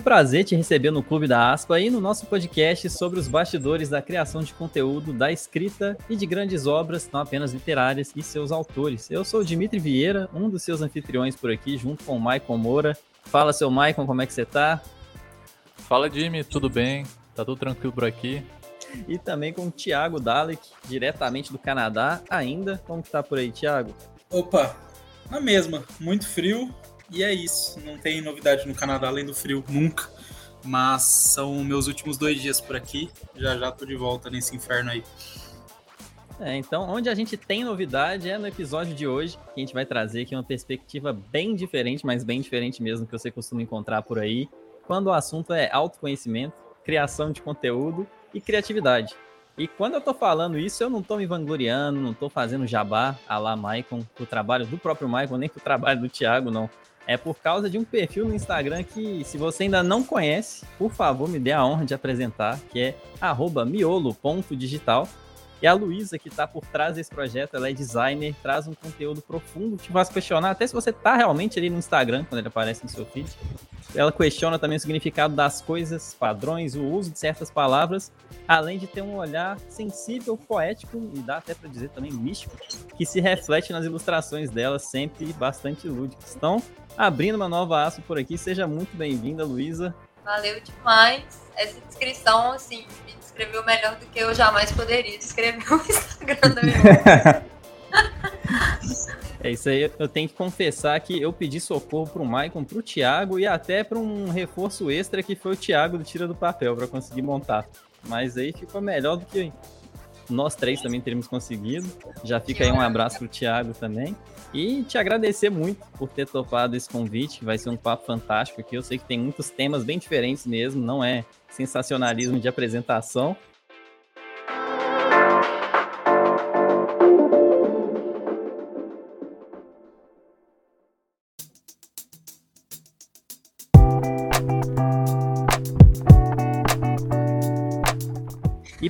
um prazer te receber no Clube da Aspa e no nosso podcast sobre os bastidores da criação de conteúdo, da escrita e de grandes obras, não apenas literárias, e seus autores. Eu sou o Dimitri Vieira, um dos seus anfitriões por aqui, junto com o Maicon Moura. Fala, seu Maicon, como é que você tá? Fala, Jimmy, tudo bem? Tá tudo tranquilo por aqui? E também com o Thiago Dalek, diretamente do Canadá, ainda. Como que tá por aí, Thiago? Opa, na mesma, muito frio, e é isso. Não tem novidade no Canadá além do frio, nunca. Mas são meus últimos dois dias por aqui. Já já tô de volta nesse inferno aí. É, então, onde a gente tem novidade é no episódio de hoje, que a gente vai trazer aqui uma perspectiva bem diferente, mas bem diferente mesmo que você costuma encontrar por aí, quando o assunto é autoconhecimento, criação de conteúdo e criatividade. E quando eu tô falando isso, eu não tô me vangloriando, não tô fazendo jabá a lá Maicon, o trabalho do próprio Maicon, nem o trabalho do Thiago, não é por causa de um perfil no Instagram que, se você ainda não conhece, por favor, me dê a honra de apresentar, que é miolo.digital. E a Luísa, que está por trás desse projeto, ela é designer, traz um conteúdo profundo, te faz questionar até se você está realmente ali no Instagram, quando ele aparece no seu feed. Ela questiona também o significado das coisas, padrões, o uso de certas palavras, além de ter um olhar sensível, poético e dá até para dizer também místico, que se reflete nas ilustrações dela, sempre bastante lúdicas. Então, abrindo uma nova aço por aqui. Seja muito bem-vinda, Luísa. Valeu demais. Essa descrição, assim, me descreveu melhor do que eu jamais poderia descrever o Instagram da minha É isso aí, eu tenho que confessar que eu pedi socorro pro Maicon, pro Thiago e até para um reforço extra que foi o Thiago do Tira do Papel para conseguir montar. Mas aí ficou melhor do que nós três também teríamos conseguido. Já fica aí um abraço pro Thiago também. E te agradecer muito por ter topado esse convite. Vai ser um papo fantástico aqui. Eu sei que tem muitos temas bem diferentes mesmo, não é sensacionalismo de apresentação.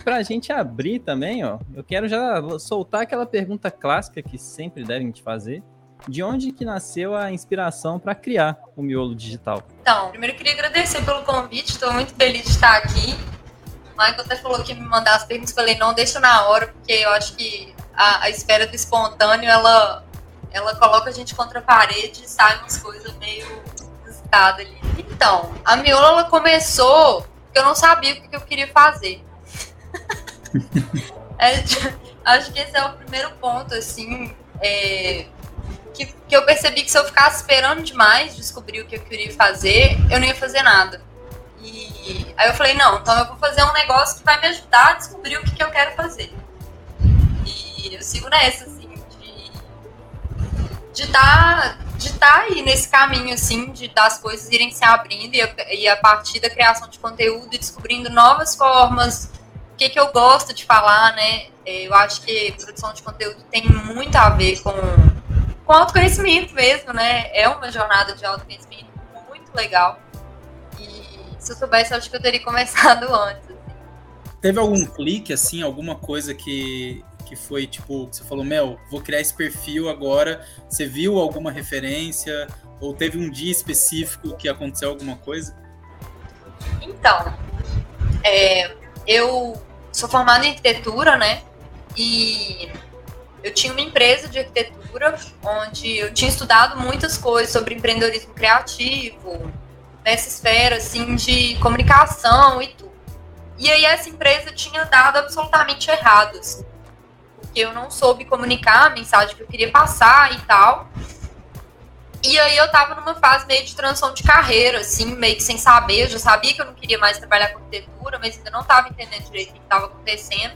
E para a gente abrir também, ó, eu quero já soltar aquela pergunta clássica que sempre devem te fazer. De onde que nasceu a inspiração para criar o Miolo Digital? Então, primeiro eu queria agradecer pelo convite, estou muito feliz de estar aqui. O Michael até falou que me mandar as perguntas, falei, não, deixa na hora, porque eu acho que a, a espera do espontâneo, ela, ela coloca a gente contra a parede e sai umas coisas meio inusitadas ali. Então, a Miolo, ela começou porque eu não sabia o que eu queria fazer. É, acho que esse é o primeiro ponto, assim, é, que, que eu percebi que se eu ficasse esperando demais descobrir o que eu queria fazer, eu não ia fazer nada. E aí eu falei, não, então eu vou fazer um negócio que vai me ajudar a descobrir o que, que eu quero fazer. E eu sigo nessa, assim, de estar tá, de tá aí nesse caminho, assim, de das coisas irem se abrindo e e a partir da criação de conteúdo e descobrindo novas formas, que, que eu gosto de falar, né? Eu acho que produção de conteúdo tem muito a ver com, com autoconhecimento mesmo, né? É uma jornada de autoconhecimento muito legal. E se eu soubesse, eu acho que eu teria começado antes. Assim. Teve algum clique, assim, alguma coisa que, que foi tipo, você falou, Mel, vou criar esse perfil agora. Você viu alguma referência? Ou teve um dia específico que aconteceu alguma coisa? Então, é, eu sou formada em arquitetura, né? E eu tinha uma empresa de arquitetura onde eu tinha estudado muitas coisas sobre empreendedorismo criativo, nessa esfera assim de comunicação e tudo. E aí essa empresa tinha dado absolutamente errado, assim, porque eu não soube comunicar a mensagem que eu queria passar e tal. E aí eu tava numa fase meio de transição de carreira, assim, meio que sem saber. Eu já sabia que eu não queria mais trabalhar com arquitetura, mas ainda não tava entendendo direito o que estava acontecendo.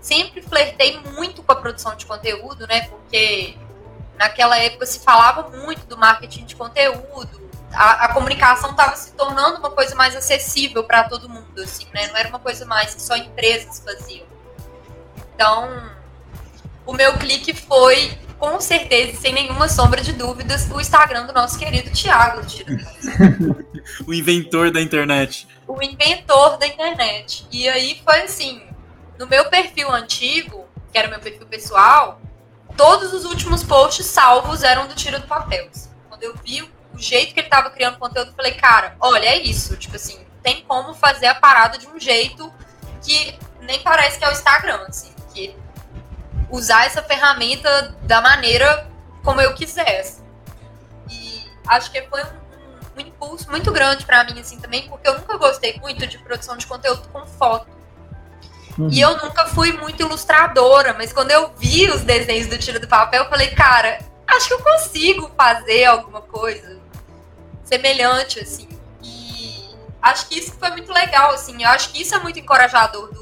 Sempre flertei muito com a produção de conteúdo, né? Porque naquela época se falava muito do marketing de conteúdo. A, a comunicação estava se tornando uma coisa mais acessível para todo mundo, assim, né? Não era uma coisa mais que só empresas faziam. Então, o meu clique foi com certeza, sem nenhuma sombra de dúvidas, o Instagram do nosso querido Thiago o inventor da internet. O inventor da internet. E aí foi assim, no meu perfil antigo, que era meu perfil pessoal, todos os últimos posts salvos eram do Tiro do Papel. Quando eu vi o jeito que ele tava criando conteúdo, eu falei, cara, olha, é isso. Tipo assim, tem como fazer a parada de um jeito que nem parece que é o Instagram, assim. Que usar essa ferramenta da maneira como eu quisesse. E acho que foi um, um impulso muito grande para mim, assim, também, porque eu nunca gostei muito de produção de conteúdo com foto. Uhum. E eu nunca fui muito ilustradora, mas quando eu vi os desenhos do Tiro do Papel, eu falei, cara, acho que eu consigo fazer alguma coisa semelhante, assim. E acho que isso foi muito legal, assim. Eu acho que isso é muito encorajador do,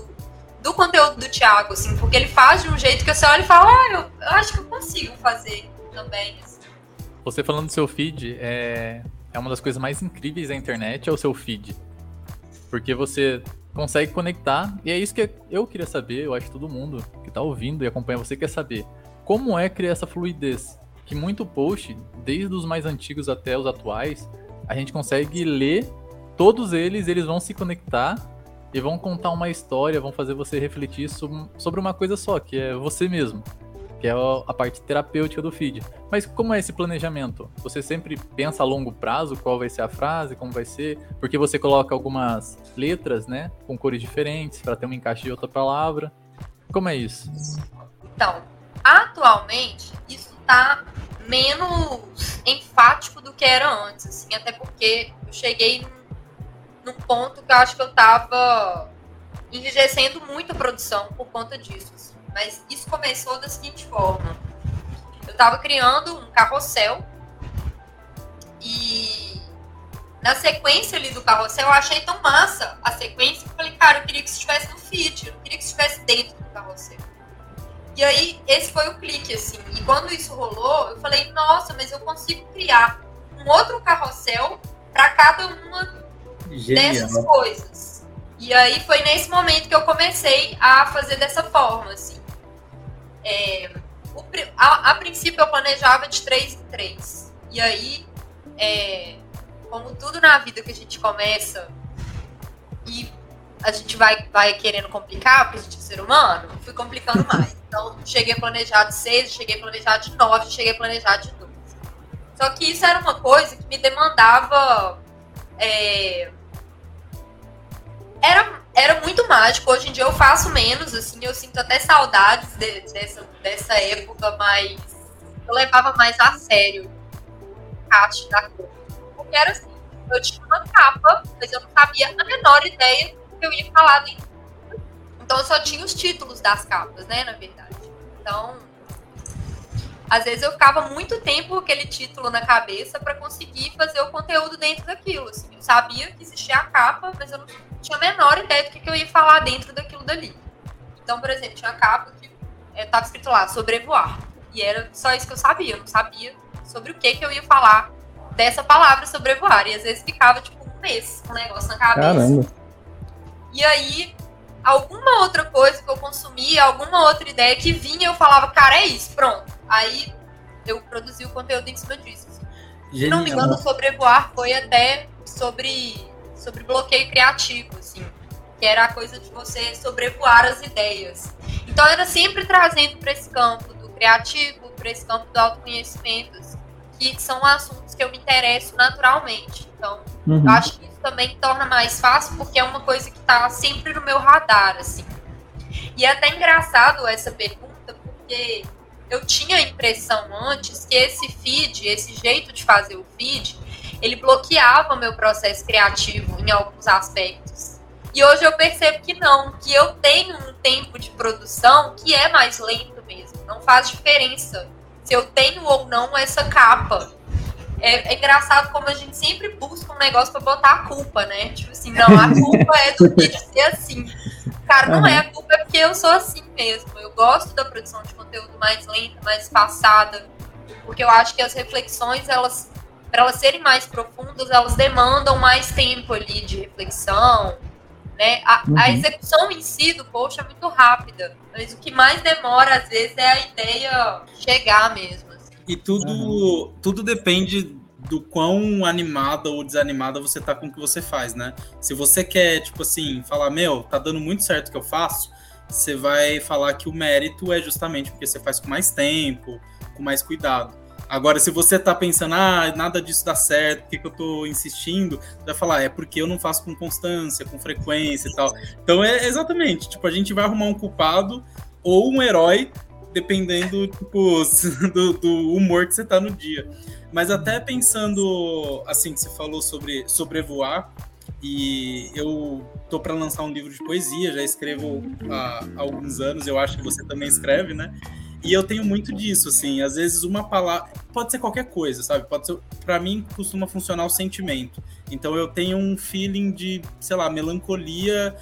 do conteúdo do Thiago, assim, porque ele faz de um jeito que você olha e fala, ah, eu, eu acho que eu consigo fazer também. Assim. Você falando do seu feed, é, é uma das coisas mais incríveis da internet, é o seu feed. Porque você consegue conectar, e é isso que eu queria saber, eu acho que todo mundo que tá ouvindo e acompanha você quer saber. Como é criar essa fluidez? Que muito post, desde os mais antigos até os atuais, a gente consegue ler todos eles, eles vão se conectar e vão contar uma história, vão fazer você refletir sobre uma coisa só, que é você mesmo que é a parte terapêutica do feed. Mas como é esse planejamento? Você sempre pensa a longo prazo qual vai ser a frase, como vai ser, porque você coloca algumas letras, né, com cores diferentes para ter um encaixe de outra palavra. Como é isso? Então, atualmente isso está menos enfático do que era antes, assim, até porque eu cheguei num, ponto que eu acho que eu estava enrijecendo muito a produção por conta disso. Assim. Mas isso começou da seguinte forma. Eu estava criando um carrossel e na sequência ali do carrossel eu achei tão massa a sequência que eu falei, cara, eu queria que isso estivesse no feed, eu queria que isso estivesse dentro do carrossel. E aí, esse foi o clique, assim. E quando isso rolou, eu falei, nossa, mas eu consigo criar um outro carrossel para cada uma Genial. dessas coisas. E aí foi nesse momento que eu comecei a fazer dessa forma, assim. É, o, a, a, princípio eu planejava de três em três. E aí, é, como tudo na vida que a gente começa e a gente vai, vai querendo complicar, porque a gente é ser humano, fui complicando mais. Então, cheguei a planejar de seis, cheguei a planejar de nove, cheguei a planejar de doze. Só que isso era uma coisa que me demandava. É, era era muito mágico. Hoje em dia eu faço menos, assim, eu sinto até saudades de, dessa, dessa época, mas eu levava mais a sério o cast da cor. Porque era assim, eu tinha uma capa, mas eu não sabia a menor ideia do que eu ia falar dentro. Então eu só tinha os títulos das capas, né, na verdade. Então, às vezes eu ficava muito tempo com aquele título na cabeça para conseguir fazer o conteúdo dentro daquilo. Assim. Eu sabia que existia a capa, mas eu não tinha a menor ideia do que, que eu ia falar dentro daquilo dali. Então, por exemplo, tinha a capa que estava escrito lá, sobrevoar. E era só isso que eu sabia. Eu não sabia sobre o que, que eu ia falar dessa palavra sobrevoar. E às vezes ficava, tipo, um mês com um negócio na cabeça. Caramba. E aí, alguma outra coisa que eu consumia, alguma outra ideia que vinha, eu falava, cara, é isso, pronto Aí eu produzi o conteúdo em cima disso. Se não me engano, sobrevoar foi até sobre, sobre bloqueio criativo, assim. Que era a coisa de você sobrevoar as ideias. Então era sempre trazendo para esse campo do criativo, para esse campo do autoconhecimento, assim, que são assuntos que eu me interesso naturalmente. Então, uhum. eu acho que isso também torna mais fácil, porque é uma coisa que está sempre no meu radar, assim. E é até engraçado essa pergunta, porque eu tinha a impressão antes que esse feed, esse jeito de fazer o feed, ele bloqueava o meu processo criativo em alguns aspectos. E hoje eu percebo que não, que eu tenho um tempo de produção que é mais lento mesmo. Não faz diferença se eu tenho ou não essa capa. É, é engraçado como a gente sempre busca um negócio para botar a culpa, né? Tipo assim, não, a culpa é do vídeo ser assim. Cara, não uhum. é, a culpa é porque eu sou assim mesmo. Eu gosto da produção de conteúdo mais lenta, mais espaçada, porque eu acho que as reflexões, elas, para elas serem mais profundas, elas demandam mais tempo ali de reflexão, né? A, uhum. a execução em si do post é muito rápida, mas o que mais demora, às vezes, é a ideia chegar mesmo. Assim. E tudo, uhum. tudo depende do quão animada ou desanimada você tá com o que você faz, né? Se você quer, tipo assim, falar, meu, tá dando muito certo o que eu faço, você vai falar que o mérito é justamente porque você faz com mais tempo, com mais cuidado. Agora, se você tá pensando, ah, nada disso dá certo, por que, que eu tô insistindo? Você vai falar, é porque eu não faço com constância, com frequência e tal. Então é exatamente, tipo, a gente vai arrumar um culpado ou um herói, dependendo, tipo, do, do humor que você tá no dia. Mas até pensando, assim, que você falou sobre sobrevoar, e eu tô para lançar um livro de poesia, já escrevo há, há alguns anos, eu acho que você também escreve, né? E eu tenho muito disso, assim, às vezes uma palavra pode ser qualquer coisa, sabe? Pode ser, para mim costuma funcionar o sentimento. Então eu tenho um feeling de, sei lá, melancolia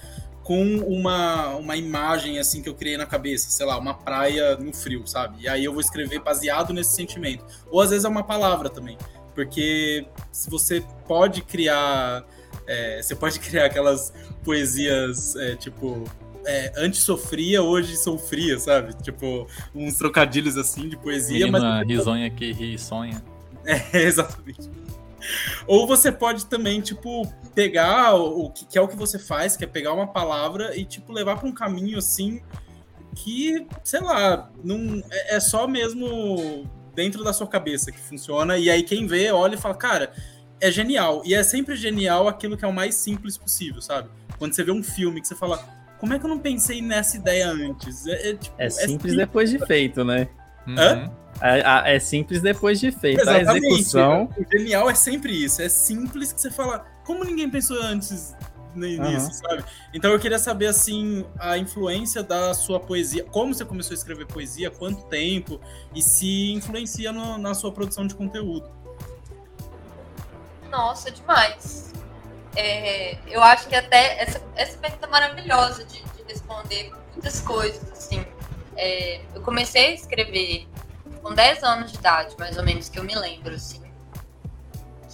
com uma, uma imagem assim que eu criei na cabeça, sei lá, uma praia no frio, sabe? E aí eu vou escrever baseado nesse sentimento. Ou às vezes é uma palavra também, porque se você pode criar, é, você pode criar aquelas poesias é, tipo é, antes sofria, hoje sofria, sabe? Tipo, uns trocadilhos assim de poesia. Menina mas... risonha que ri e sonha. É, exatamente. Ou você pode também, tipo, pegar o que, que é o que você faz, que é pegar uma palavra e, tipo, levar para um caminho assim que, sei lá, não é, é só mesmo dentro da sua cabeça que funciona. E aí quem vê, olha e fala, cara, é genial. E é sempre genial aquilo que é o mais simples possível, sabe? Quando você vê um filme que você fala, como é que eu não pensei nessa ideia antes? É, é, tipo, é, é simples, depois de feito, né? Uhum. É, é, simples depois de feito. Exatamente. A execução. O genial é sempre isso. É simples que você fala. Como ninguém pensou antes nisso, uhum. sabe? Então eu queria saber assim a influência da sua poesia, como você começou a escrever poesia, quanto tempo e se influencia no, na sua produção de conteúdo. Nossa, demais. É, eu acho que até essa, essa pergunta é maravilhosa de, de responder muitas coisas, assim. É, eu comecei a escrever com 10 anos de idade, mais ou menos, que eu me lembro, assim.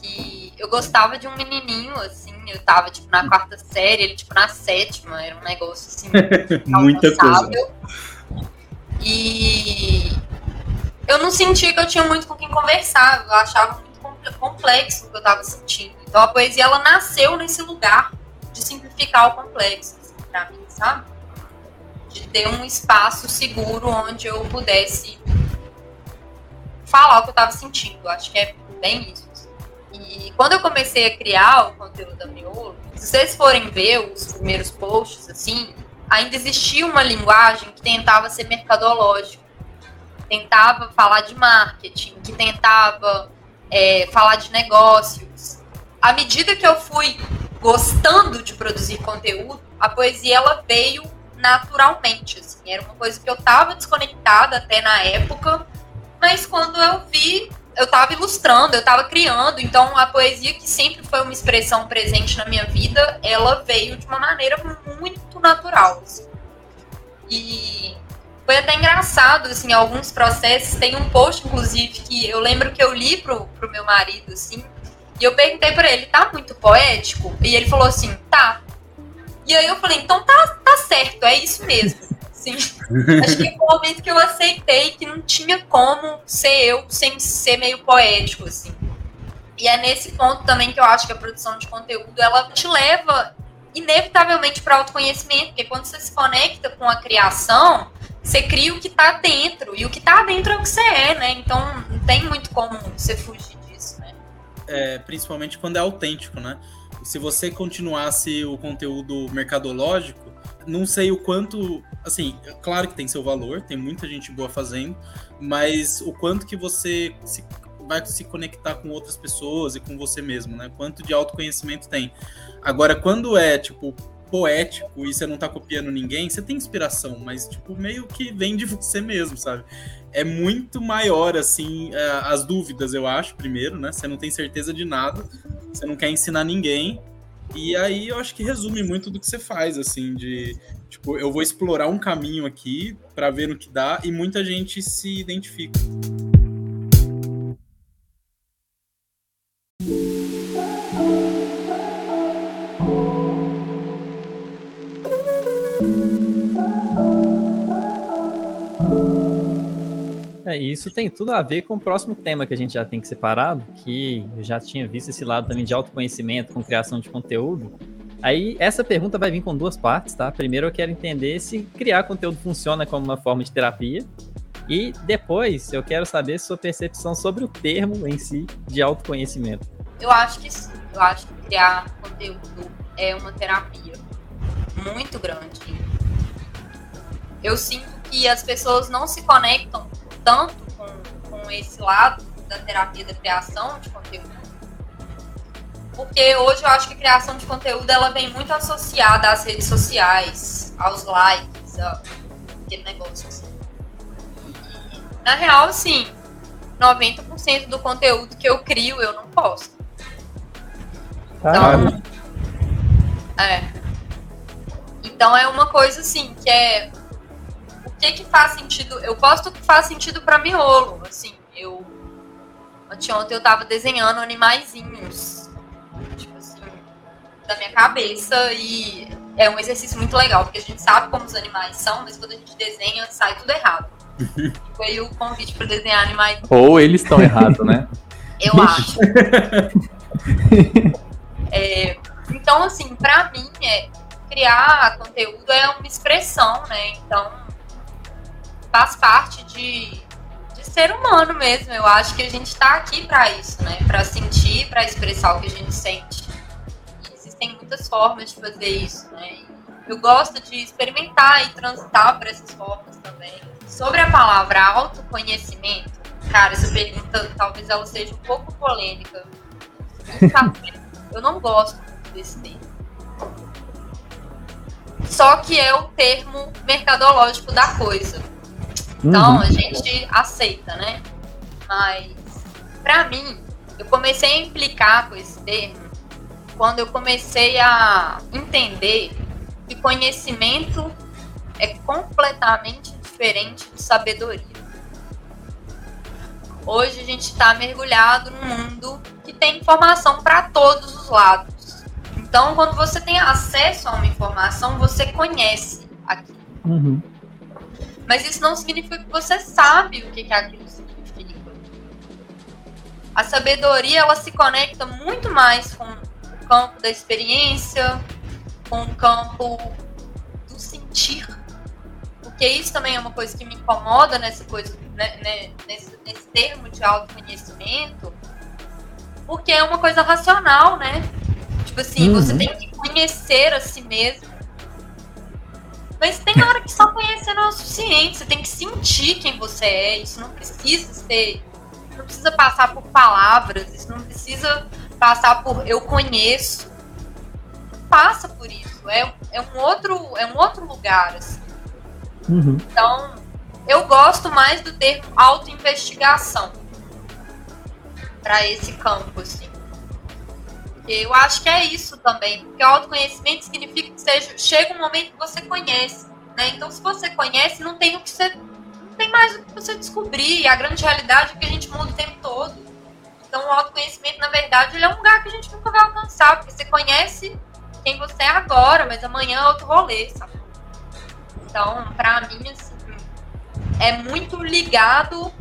Que eu gostava de um menininho, assim, eu tava, tipo, na quarta série, ele, tipo, na sétima, era um negócio, assim, Muita coisa. E eu não sentia que eu tinha muito com quem conversar, eu achava muito complexo o que eu tava sentindo. Então a poesia ela nasceu nesse lugar de simplificar o complexo, assim, para mim, sabe? De ter um espaço seguro onde eu pudesse falar o que eu estava sentindo. Acho que é bem isso. Assim. E quando eu comecei a criar o conteúdo da Miolo, se vocês forem ver os primeiros posts, assim, ainda existia uma linguagem que tentava ser mercadológica, tentava falar de marketing, que tentava é, falar de negócios à medida que eu fui gostando de produzir conteúdo, a poesia ela veio naturalmente. Assim. Era uma coisa que eu estava desconectada até na época, mas quando eu vi, eu estava ilustrando, eu estava criando. Então a poesia, que sempre foi uma expressão presente na minha vida, ela veio de uma maneira muito natural. Assim. E foi até engraçado, assim, alguns processos. Tem um post, inclusive, que eu lembro que eu li pro, pro meu marido, assim, e eu perguntei para ele, tá muito poético? E ele falou assim, tá. E aí eu falei, então tá, tá certo, é isso mesmo. Sim. Acho que foi o momento que eu aceitei que não tinha como ser eu sem ser meio poético, assim. E é nesse ponto também que eu acho que a produção de conteúdo ela te leva inevitavelmente para autoconhecimento, porque quando você se conecta com a criação, você cria o que tá dentro, e o que tá dentro é o que você é, né? Então não tem muito como você fugir é, principalmente quando é autêntico, né? Se você continuasse o conteúdo mercadológico, não sei o quanto, assim, claro que tem seu valor, tem muita gente boa fazendo, mas o quanto que você se, vai se conectar com outras pessoas e com você mesmo, né? Quanto de autoconhecimento tem. Agora, quando é, tipo, poético e você não tá copiando ninguém, você tem inspiração, mas, tipo, meio que vem de você mesmo, sabe? é muito maior, assim, é, as dúvidas, eu acho, primeiro, né? Você não tem certeza de nada, você não quer ensinar ninguém. E aí eu acho que resume muito do que você faz, assim, de tipo, eu vou explorar um caminho aqui para ver o que dá e muita gente se identifica. É, isso tem tudo a ver com o próximo tema que a gente já tem que separado, que eu já tinha visto esse lado também de autoconhecimento com criação de conteúdo. Aí essa pergunta vai vir com duas partes, tá? Primeiro eu quero entender se criar conteúdo funciona como uma forma de terapia. E depois eu quero saber sua percepção sobre o termo em si de autoconhecimento. Eu acho que sim. Eu acho que criar conteúdo é uma terapia muito grande. Eu sinto que as pessoas não se conectam tanto com, com esse lado da terapia da criação de conteúdo. Porque hoje eu acho que a criação de conteúdo ela vem muito associada às redes sociais, aos likes, a aquele negócio assim. Na real, sim, 90% do conteúdo que eu crio eu não posto. Então, é. Então é uma coisa assim, que é que que faz sentido? Eu posto o que faz sentido para miolo, assim. Eu ontem eu tava desenhando animaizinhos, tipo assim, da minha cabeça e é um exercício muito legal, porque a gente sabe como os animais são, mas quando a gente desenha sai tudo errado. Foi o convite para desenhar animais. Ou eles estão errados, né? Eu acho. é, então, assim, para mim, é, criar conteúdo é uma expressão, né? Então, faz parte de, de ser humano mesmo. Eu acho que a gente está aqui para isso, né? Para sentir, para expressar o que a gente sente. E existem muitas formas de fazer isso, né? Eu gosto de experimentar e transitar por essas formas também. Sobre a palavra autoconhecimento, cara, essa pergunta talvez ela seja um pouco polêmica. Eu não gosto desse termo. Só que é o termo mercadológico da coisa. Então uhum. a gente aceita, né? Mas para mim, eu comecei a implicar com esse termo quando eu comecei a entender que conhecimento é completamente diferente de sabedoria. Hoje a gente está mergulhado num mundo que tem informação para todos os lados. Então, quando você tem acesso a uma informação, você conhece aquilo. Uhum. Mas isso não significa que você sabe o que, que aquilo significa. A sabedoria ela se conecta muito mais com o campo da experiência, com o campo do sentir porque isso também é uma coisa que me incomoda nessa coisa, né, né, nesse, nesse termo de autoconhecimento, porque é uma coisa racional, né? Tipo assim, uhum. você tem que conhecer a si mesmo. Mas tem hora que só conhecer não é o suficiente, você tem que sentir quem você é, isso não precisa ser, não precisa passar por palavras, isso não precisa passar por eu conheço. Passa por isso, é, é um outro, é um outro lugar, assim. Uhum. Então, eu gosto mais do termo autoinvestigação para esse campo, assim. Eu acho que é isso também, porque autoconhecimento significa que seja, chega um momento que você conhece, né? Então, se você conhece, não tem o que você não tem mais o que você descobrir. A grande realidade é que a gente muda o tempo todo. Então, o autoconhecimento, na verdade, ele é um lugar que a gente nunca vai alcançar, porque você conhece quem você é agora, mas amanhã é outro rolê, sabe? Então, para mim, assim, é muito ligado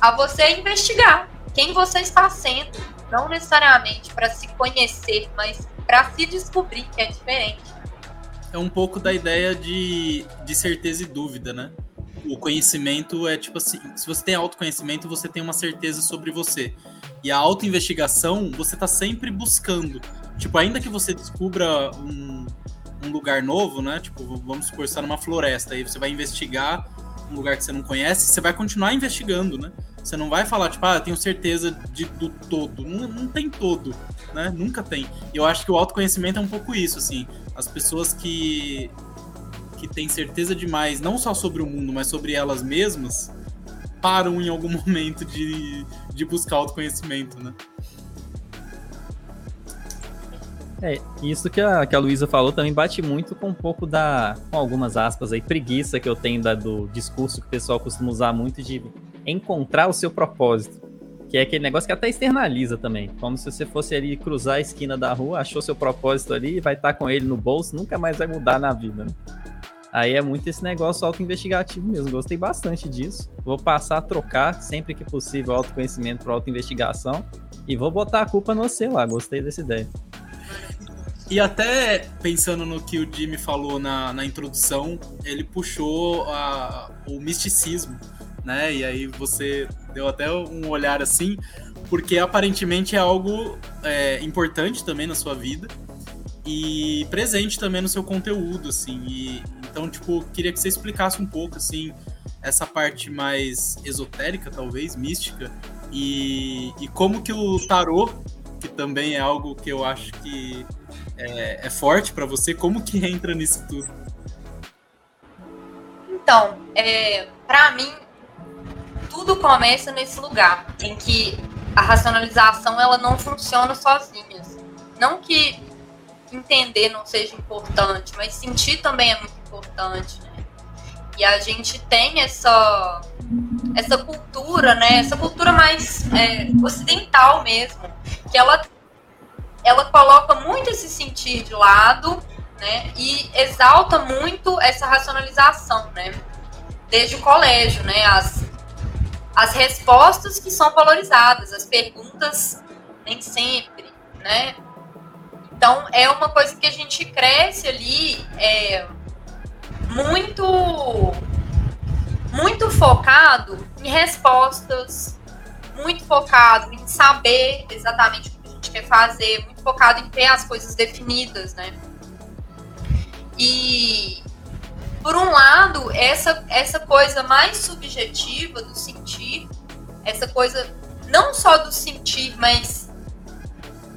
a você investigar quem você está sendo, não necessariamente para se conhecer, mas para se descobrir que é diferente. É um pouco da ideia de, de certeza e dúvida, né? O conhecimento é tipo assim, se você tem autoconhecimento, você tem uma certeza sobre você. E a autoinvestigação, você está sempre buscando. Tipo, ainda que você descubra um, um lugar novo, né? Tipo, vamos supor, você tá numa floresta, aí você vai investigar um lugar que você não conhece, você vai continuar investigando, né? Você não vai falar, tipo, ah, tenho certeza de, do todo. Não, não tem todo, né? Nunca tem. Eu acho que o autoconhecimento é um pouco isso, assim. As pessoas que, que têm certeza demais, não só sobre o mundo, mas sobre elas mesmas, param em algum momento de, de buscar autoconhecimento, né? É, isso que a, que a Luísa falou também bate muito com um pouco da, com algumas aspas aí, preguiça que eu tenho da, do discurso que o pessoal costuma usar muito de encontrar o seu propósito. Que é aquele negócio que até externaliza também. Como se você fosse ali cruzar a esquina da rua, achou seu propósito ali e vai estar com ele no bolso, nunca mais vai mudar na vida. Né? Aí é muito esse negócio auto-investigativo mesmo. Gostei bastante disso. Vou passar a trocar sempre que possível autoconhecimento para auto-investigação. E vou botar a culpa no você lá. Gostei dessa ideia. E até pensando no que o Jimmy falou na, na introdução, ele puxou a, o misticismo, né? E aí você deu até um olhar assim, porque aparentemente é algo é, importante também na sua vida e presente também no seu conteúdo, assim. E, então, tipo, queria que você explicasse um pouco, assim, essa parte mais esotérica, talvez, mística, e, e como que o tarô, que também é algo que eu acho que é, é forte para você, como que entra nisso tudo? Então, é, para mim, tudo começa nesse lugar em que a racionalização ela não funciona sozinha. Não que entender não seja importante, mas sentir também é muito importante, né? E a gente tem essa essa cultura, né? Essa cultura mais é, ocidental mesmo, que ela ela coloca muito esse sentir de lado, né? E exalta muito essa racionalização, né? Desde o colégio, né? As, as respostas que são valorizadas, as perguntas nem sempre, né? Então é uma coisa que a gente cresce ali é, muito muito focado em respostas, muito focado em saber exatamente o que a gente quer fazer, muito focado em ter as coisas definidas, né? E por um lado, essa, essa coisa mais subjetiva do sentir, essa coisa não só do sentir, mas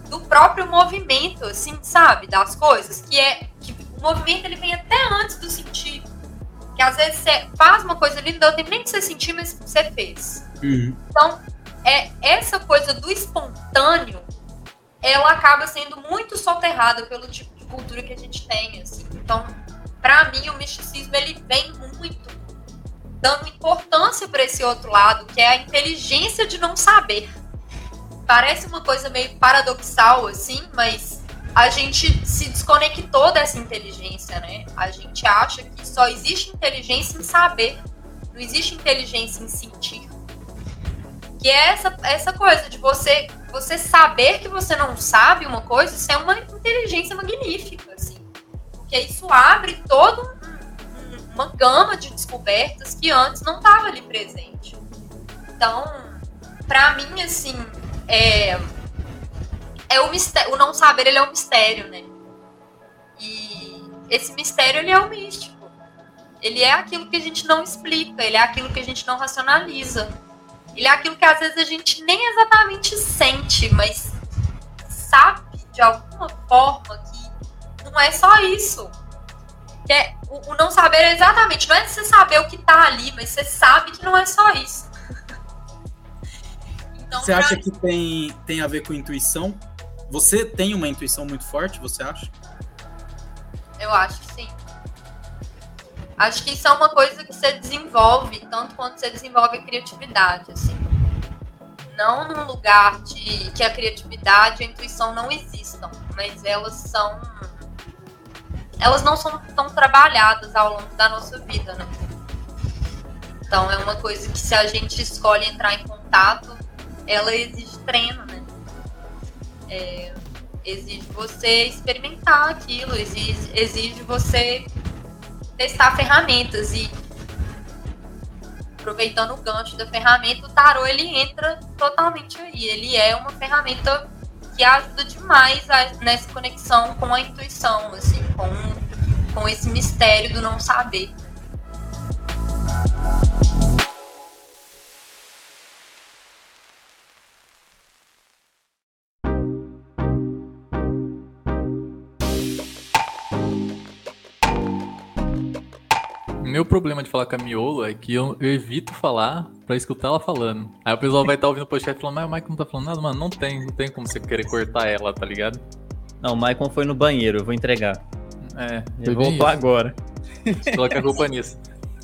do próprio movimento, assim, sabe, das coisas, que é que o movimento ele vem até antes do sentir. Que às vezes você faz uma coisa ali, não deu tempo nem de você sentir, mas você fez. Uhum. Então, é essa coisa do espontâneo, ela acaba sendo muito soterrada pelo tipo de cultura que a gente tem, assim. Então, para mim, o misticismo ele vem muito dando importância para esse outro lado, que é a inteligência de não saber. Parece uma coisa meio paradoxal assim, mas a gente se desconectou dessa inteligência, né? A gente acha que só existe inteligência em saber, não existe inteligência em sentir. Que é essa, essa coisa de você você saber que você não sabe uma coisa, isso é uma inteligência magnífica, assim porque isso abre toda uma gama de descobertas que antes não estava ali presente. Então, para mim, assim, é, é o mistério, o não saber ele é um mistério, né? E esse mistério ele é o místico. Ele é aquilo que a gente não explica, ele é aquilo que a gente não racionaliza. Ele é aquilo que às vezes a gente nem exatamente sente, mas sabe de alguma forma que não é só isso. Que é, o, o, não saber exatamente, não é você saber o que tá ali, mas você sabe que não é só isso. então, você acha que tem, tem a ver com intuição? Você tem uma intuição muito forte, você acha? Eu acho que sim. Acho que isso é uma coisa que você desenvolve, tanto quanto você desenvolve a criatividade, assim. Não num lugar de que a criatividade e a intuição não existam, mas elas são elas não são tão trabalhadas ao longo da nossa vida, né? Então é uma coisa que se a gente escolhe entrar em contato, ela exige treino, né? É, exige você experimentar aquilo, exige, exige você testar ferramentas e aproveitando o gancho da ferramenta, o tarô ele entra totalmente aí. Ele é uma ferramenta que ajuda demais a, nessa conexão com a intuição, assim, com, com esse mistério do não saber. Meu problema de falar com a Miolo é que eu, eu evito falar pra escutar ela falando. Aí o pessoal vai estar tá ouvindo o podcast falando, mas o Michael não tá falando nada, mano. Não tem, não tem como você querer cortar ela, tá ligado? Não, o Michael foi no banheiro, eu vou entregar. É, ele voltou agora. Coloca a culpa nisso.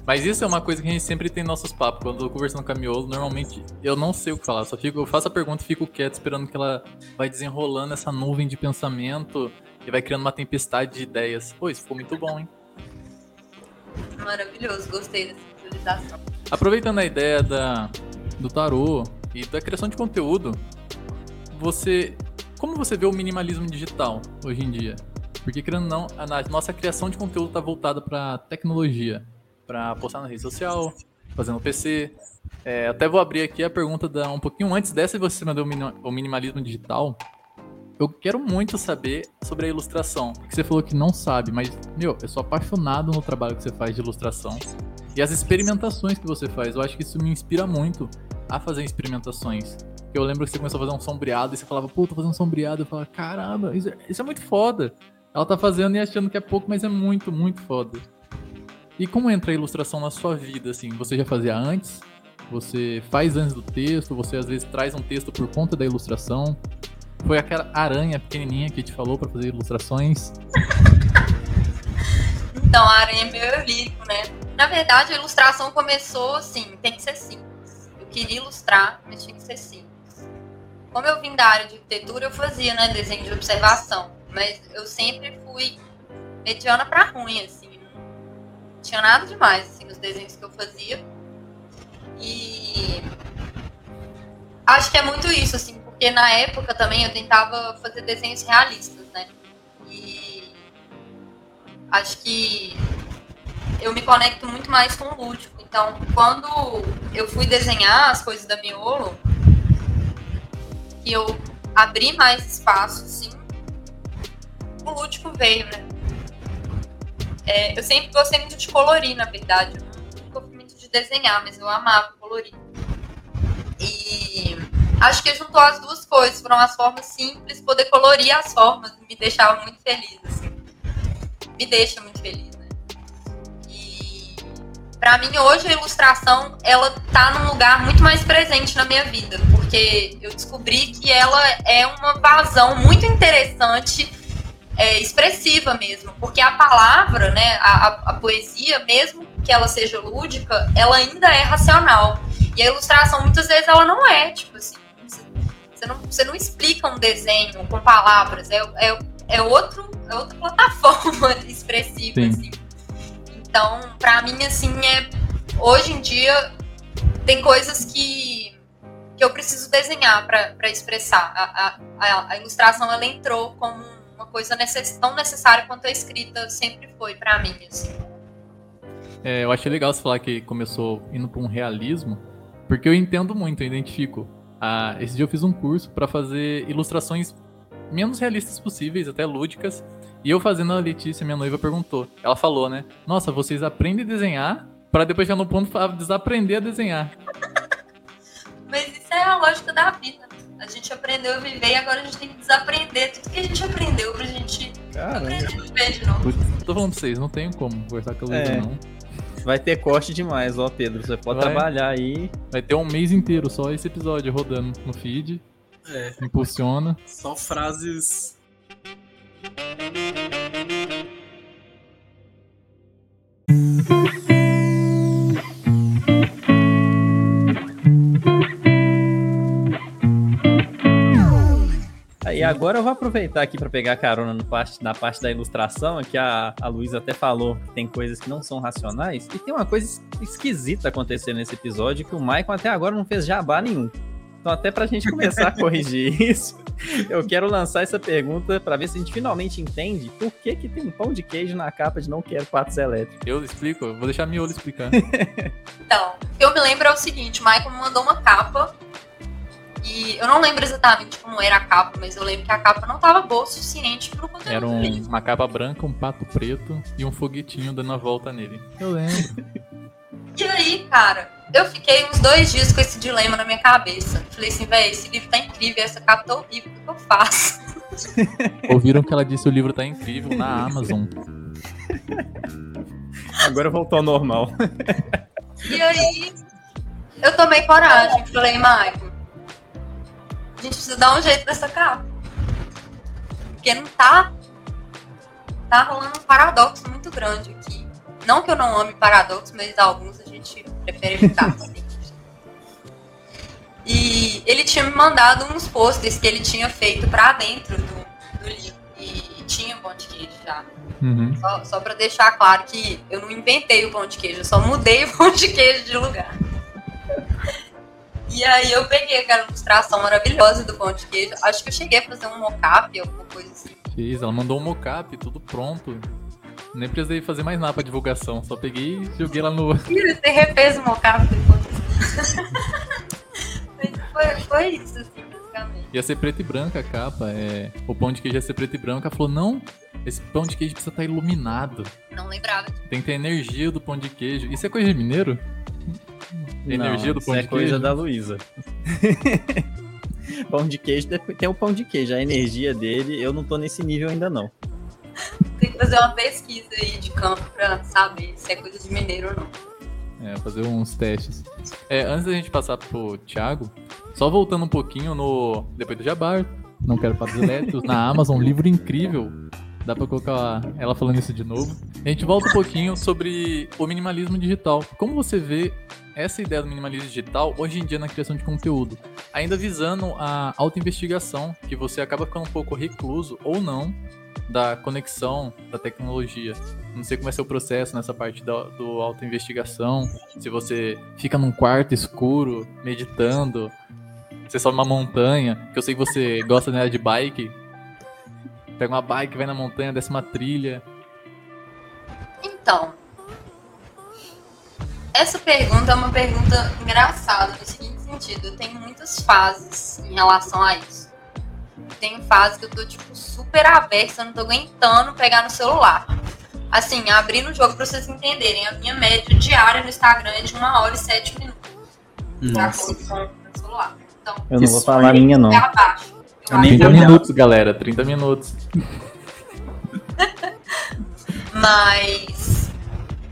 Mas isso é uma coisa que a gente sempre tem nossos papos. Quando eu tô conversando com a Miolo, normalmente eu não sei o que falar. Só fico, eu faço a pergunta e fico quieto, esperando que ela vai desenrolando essa nuvem de pensamento e vai criando uma tempestade de ideias. Pô, isso ficou muito bom, hein? Maravilhoso, gostei dessa visualização. Aproveitando a ideia da, do tarô e da criação de conteúdo, você. Como você vê o minimalismo digital hoje em dia? Porque, querendo ou não, a nossa criação de conteúdo tá voltada para tecnologia, para postar na rede social, fazer no PC. É, até vou abrir aqui a pergunta da, um pouquinho antes dessa você mandou o minimalismo digital. Eu quero muito saber sobre a ilustração. Porque você falou que não sabe, mas, meu, eu sou apaixonado no trabalho que você faz de ilustração. E as experimentações que você faz. Eu acho que isso me inspira muito a fazer experimentações. Eu lembro que você começou a fazer um sombreado e você falava, pô, tô fazendo um sombreado. Eu falava, caramba, isso é, isso é muito foda. Ela tá fazendo e achando que é pouco, mas é muito, muito foda. E como entra a ilustração na sua vida, assim? Você já fazia antes? Você faz antes do texto? Você às vezes traz um texto por conta da ilustração? Foi aquela aranha pequenininha que te falou para fazer ilustrações? Então, a aranha é meio lírico, né? Na verdade, a ilustração começou assim, tem que ser simples. Eu queria ilustrar, mas tinha que ser simples. Como eu vim da área de arquitetura, eu fazia, né, desenho de observação. Mas eu sempre fui mediana para ruim, assim. Não tinha nada demais, assim, nos desenhos que eu fazia. E acho que é muito isso, assim, porque na época também eu tentava fazer desenhos realistas, né? E acho que eu me conecto muito mais com o lúdico. Então, quando eu fui desenhar as coisas da Miolo, que eu abri mais espaço, assim, o lúdico veio, né? É, eu sempre gostei muito de colorir, na verdade. Eu nunca muito de desenhar, mas eu amava colorir. E acho que juntou as duas coisas, foram as formas simples, poder colorir as formas me deixava muito feliz, assim. Me deixa muito feliz, né? E para mim hoje a ilustração, ela tá num lugar muito mais presente na minha vida, porque eu descobri que ela é uma vazão muito interessante é, expressiva mesmo, porque a palavra, né, a, a, poesia, mesmo que ela seja lúdica, ela ainda é racional. E a ilustração, muitas vezes, ela não é, tipo assim, você não, você não explica um desenho com palavras, é, é, é, outro, é outra plataforma expressiva, Sim. assim. Então, para mim, assim, é, hoje em dia, tem coisas que, que eu preciso desenhar para expressar. A, a, a, ilustração, ela entrou como uma coisa necess, tão necessária quanto a escrita sempre foi para mim, assim. É, eu achei legal você falar que começou indo para um realismo, porque eu entendo muito, eu identifico. Ah, esse dia eu fiz um curso para fazer ilustrações menos realistas possíveis, até lúdicas. E eu fazendo a Letícia, minha noiva, perguntou. Ela falou, né? Nossa, vocês aprendem a desenhar para depois chegar no ponto de desaprender a desenhar. Mas isso é a lógica da vida. A gente aprendeu a viver e agora a gente tem que desaprender tudo que a gente aprendeu pra gente Caramba. aprender a viver de novo. Tô falando pra vocês, não tenho como conversar com a Luísa, é. não. Vai ter corte demais, ó, Pedro. Você pode vai, trabalhar aí. Vai ter um mês inteiro só esse episódio rodando no feed. É. Impulsiona. Só frases. E agora eu vou aproveitar aqui para pegar carona no parte, na parte da ilustração, que a, a Luísa até falou que tem coisas que não são racionais. E tem uma coisa esquisita acontecendo nesse episódio que o Michael até agora não fez jabá nenhum. Então, até pra gente começar a corrigir isso, eu quero lançar essa pergunta para ver se a gente finalmente entende por que, que tem pão de queijo na capa de Não Quero Patos Elétricos. Eu explico, vou deixar a Miolo explicar. então, o que eu me lembro é o seguinte: o Michael me mandou uma capa e eu não lembro exatamente como era a capa, mas eu lembro que a capa não estava boa o suficiente pro conteúdo. Era um, uma capa branca, um pato preto e um foguetinho dando a volta nele. Eu lembro. E aí, cara, eu fiquei uns dois dias com esse dilema na minha cabeça. Falei assim, velho, esse livro tá incrível, essa capa tá horrível, o que eu faço? Ouviram que ela disse o livro tá incrível na Amazon. Agora voltou ao normal. E aí, eu tomei coragem. Falei, Michael, a gente precisa dar um jeito nessa capa. Porque não tá. Tá rolando um paradoxo muito grande aqui. Não que eu não ame paradoxo, mas alguns a gente prefere evitar. assim. E ele tinha me mandado uns posters que ele tinha feito pra dentro do, do livro. E tinha pão de queijo já. Uhum. Só, só pra deixar claro que eu não inventei o pão de queijo, eu só mudei o pão de queijo de lugar. E aí eu peguei aquela ilustração maravilhosa do pão de queijo. Acho que eu cheguei a fazer um mockup, alguma coisa assim. Fiz, ela mandou um mockup, tudo pronto. Nem precisei fazer mais nada pra divulgação, só peguei e joguei lá no. Você refez o mockup depois. foi, foi isso, assim, basicamente. Ia ser preto e branca a capa, é... o pão de queijo ia ser preto e branco. Ela falou, não, esse pão de queijo precisa estar iluminado. Não lembrava. Tem que ter energia do pão de queijo. Isso é coisa de mineiro? Energia Não, do pão isso de é coisa queijo? da Luísa. pão de queijo, tem o pão de queijo, a energia dele, eu não tô nesse nível ainda não. Tem que fazer uma pesquisa aí de campo pra saber se é coisa de mineiro ou não. É, fazer uns testes. É, antes da gente passar pro Thiago, só voltando um pouquinho no. Depois do Jabar, não quero os elétricos, na Amazon, um livro incrível. Dá pra colocar ela falando isso de novo. A gente volta um pouquinho sobre o minimalismo digital. Como você vê essa ideia do minimalismo digital hoje em dia na criação de conteúdo? Ainda visando a autoinvestigação, que você acaba ficando um pouco recluso ou não da conexão da tecnologia. Não sei como ser o processo nessa parte da, do autoinvestigação. Se você fica num quarto escuro, meditando, você sobe uma montanha, que eu sei que você gosta né, de bike. Pega uma bike, vai na montanha, desce uma trilha. Então, essa pergunta é uma pergunta engraçada no seguinte sentido. Eu tenho muitas fases em relação a isso. Tem fase que eu tô, tipo, super aberta, eu não tô aguentando pegar no celular. Assim, abrindo o jogo pra vocês entenderem, a minha média diária no Instagram é de uma hora e sete minutos. Nossa. conexão no celular. Então, Eu não vou falar a minha não. é abaixo. Eu Eu nem acho 30 vou olhar. minutos, galera, 30 minutos. Mas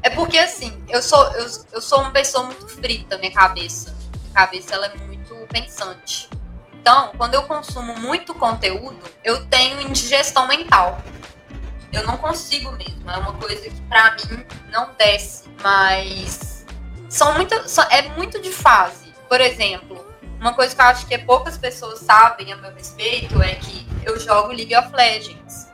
é porque assim, eu sou, eu, eu sou uma pessoa muito frita, minha cabeça. Minha cabeça ela é muito pensante. Então, quando eu consumo muito conteúdo, eu tenho indigestão mental. Eu não consigo mesmo. É uma coisa que pra mim não desce. Mas são muito, é muito de fase. Por exemplo, uma coisa que eu acho que poucas pessoas sabem a meu respeito é que eu jogo League of Legends.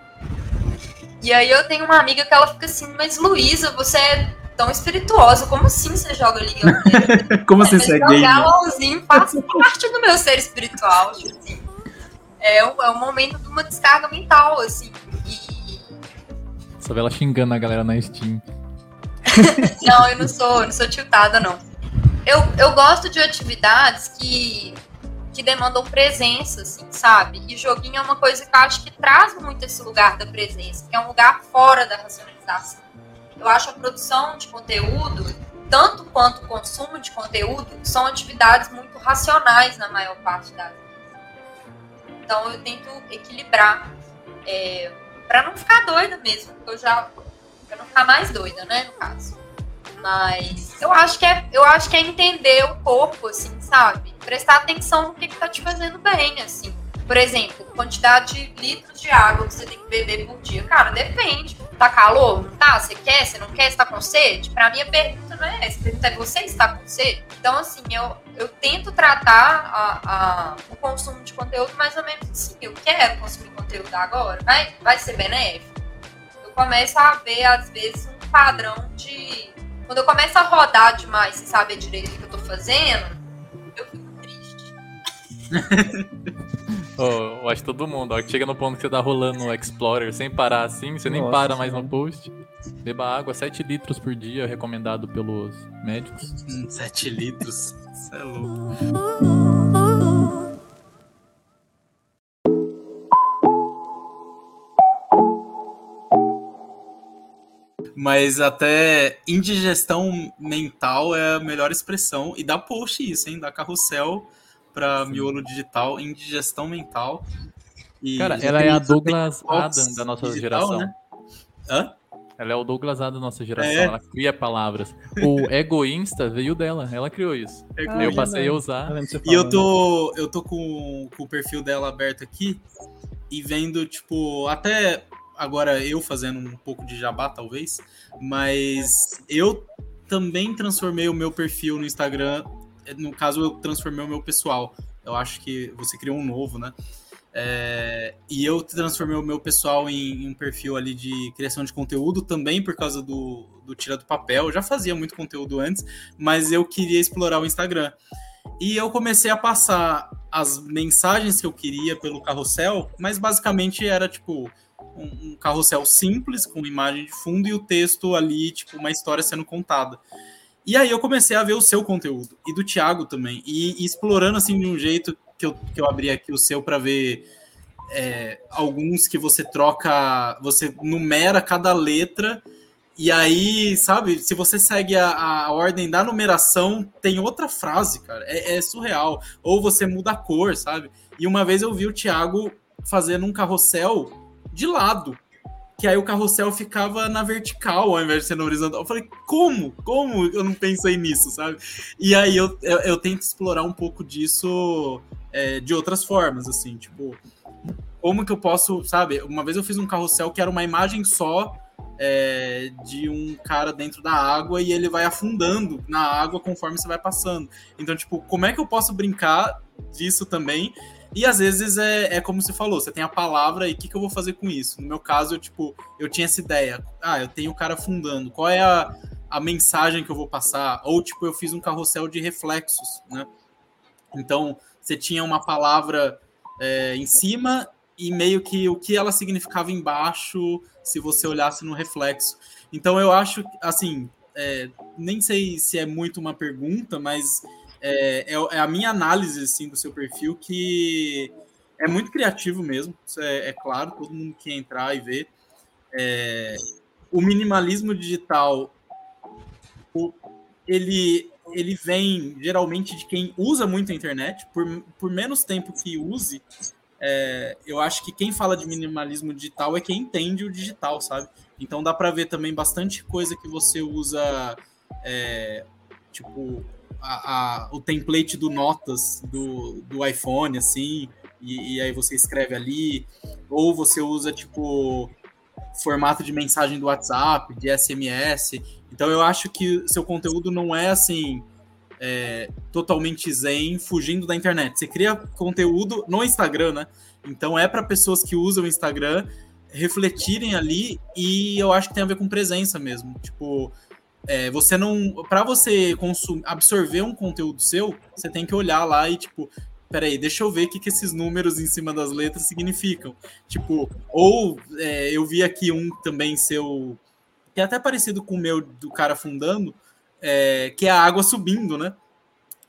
E aí eu tenho uma amiga que ela fica assim, mas Luísa, você é tão espirituosa, como assim você joga League of Legends? Como você Mas segue jogar? LOLzinho faz parte do meu ser espiritual, assim. É um, é um momento de uma descarga mental, assim. E Só vê ela xingando a galera na Steam. não, eu não sou, eu não sou tiltada, não. Eu, eu gosto de atividades que, que demandam presença, assim, sabe? E joguinho é uma coisa que eu acho que traz muito esse lugar da presença, que é um lugar fora da racionalização. Eu acho a produção de conteúdo, tanto quanto o consumo de conteúdo, são atividades muito racionais na maior parte das vezes. Então eu tento equilibrar é, para não ficar doida mesmo, porque eu já Pra não ficar mais doida, né, no caso. Mas eu acho que é, eu acho que é entender o corpo, assim, sabe? Prestar atenção no que, que tá te fazendo bem, assim. Por exemplo, quantidade de litros de água que você tem que beber por dia. Cara, depende. Tá calor? Não tá? Você quer? Você não quer? Você tá com sede? Pra mim, a pergunta não é essa. A pergunta é você está com sede? Então, assim, eu, eu tento tratar a, a- o consumo de conteúdo mais ou menos assim. Eu quero consumir conteúdo agora? Vai, vai ser benéfico? eu começo a ver, às vezes, um padrão de. Quando eu começo a rodar demais sem saber direito o que eu tô fazendo, eu fico triste. Ô, eu acho todo mundo, ó, que chega no ponto que você tá rolando no Explorer sem parar assim, você nem Nossa para mais no post. Beba água, 7 litros por dia, recomendado pelos médicos. Hum, 7 litros. Isso é louco. Mas até indigestão mental é a melhor expressão. E dá post isso, hein? Dá carrossel pra miolo digital, indigestão mental. E Cara, ela é a Douglas Adam da nossa digital, geração. né? Hã? Ela é o Douglas Adam da nossa geração, É. ela cria palavras. O Egoinsta veio dela, ela criou isso. Ah, eu passei a usar. E eu tô, eu tô com, com o perfil dela aberto aqui e vendo, tipo, até agora eu fazendo um pouco de jabá, talvez, mas eu também transformei o meu perfil no Instagram. No caso, eu transformei o meu pessoal. Eu acho que você criou um novo, né? É, e eu transformei o meu pessoal em, em um perfil ali de criação de conteúdo também por causa do, do Tira do Papel. Eu já fazia muito conteúdo antes, mas eu queria explorar o Instagram. E eu comecei a passar as mensagens que eu queria pelo carrossel, mas basicamente era tipo um, um carrossel simples, com imagem de fundo e o texto ali, tipo, uma história sendo contada. E aí eu comecei a ver o seu conteúdo, e do Thiago também, e, e explorando assim de um jeito que eu, que eu abri aqui o seu para ver é, alguns que você troca, você numera cada letra, e aí, sabe, se você segue a, a ordem da numeração, tem outra frase, cara. É, é, surreal. Ou você muda a cor, sabe? E uma vez eu vi o Thiago fazendo um carrossel de lado. Que aí o carrossel ficava na vertical ao invés de ser na horizontal. Eu falei, como? Como eu não pensei nisso, sabe? E aí eu, eu, eu tento explorar um pouco disso é, de outras formas, assim, tipo, como que eu posso, sabe? Uma vez eu fiz um carrossel que era uma imagem só é, de um cara dentro da água e ele vai afundando na água conforme você vai passando. Então, tipo, como é que eu posso brincar disso também e às vezes é, é como você falou, você tem a palavra e o que, que eu vou fazer com isso? No meu caso, eu, tipo, eu tinha essa ideia. Ah, eu tenho o cara fundando. Qual é a, a mensagem que eu vou passar? Ou, tipo, eu fiz um carrossel de reflexos, né? Então, você tinha uma palavra é, em cima e meio que o que ela significava embaixo, se você olhasse no reflexo. Então, eu acho, assim, é, nem sei se é muito uma pergunta, mas é, é, é, a minha análise assim, do seu perfil que é muito criativo mesmo, isso é, é claro, todo mundo que entrar e ver. É, o minimalismo digital, o, ele, ele vem geralmente de quem usa muito a internet, por, por menos tempo que use, é, eu acho que quem fala de minimalismo digital é quem entende o digital, sabe? Então dá para ver também bastante coisa que você usa, é, tipo, a, o template do notas do, do iPhone, assim, e, e, aí você escreve ali, ou você usa, tipo, formato de mensagem do WhatsApp, de SMS. Então eu acho que seu conteúdo não é assim. É, totalmente zen, fugindo da internet. Você cria conteúdo no Instagram, né? Então é para pessoas que usam o Instagram refletirem ali e eu acho que tem a ver com presença mesmo. Tipo, é, você não. Para você consumir, absorver um conteúdo seu, você tem que olhar lá e, tipo, peraí, deixa eu ver o que, que esses números em cima das letras significam. Tipo, ou é, eu vi aqui um também seu. Que é até parecido com o meu do cara fundando, é, que é a água subindo, né?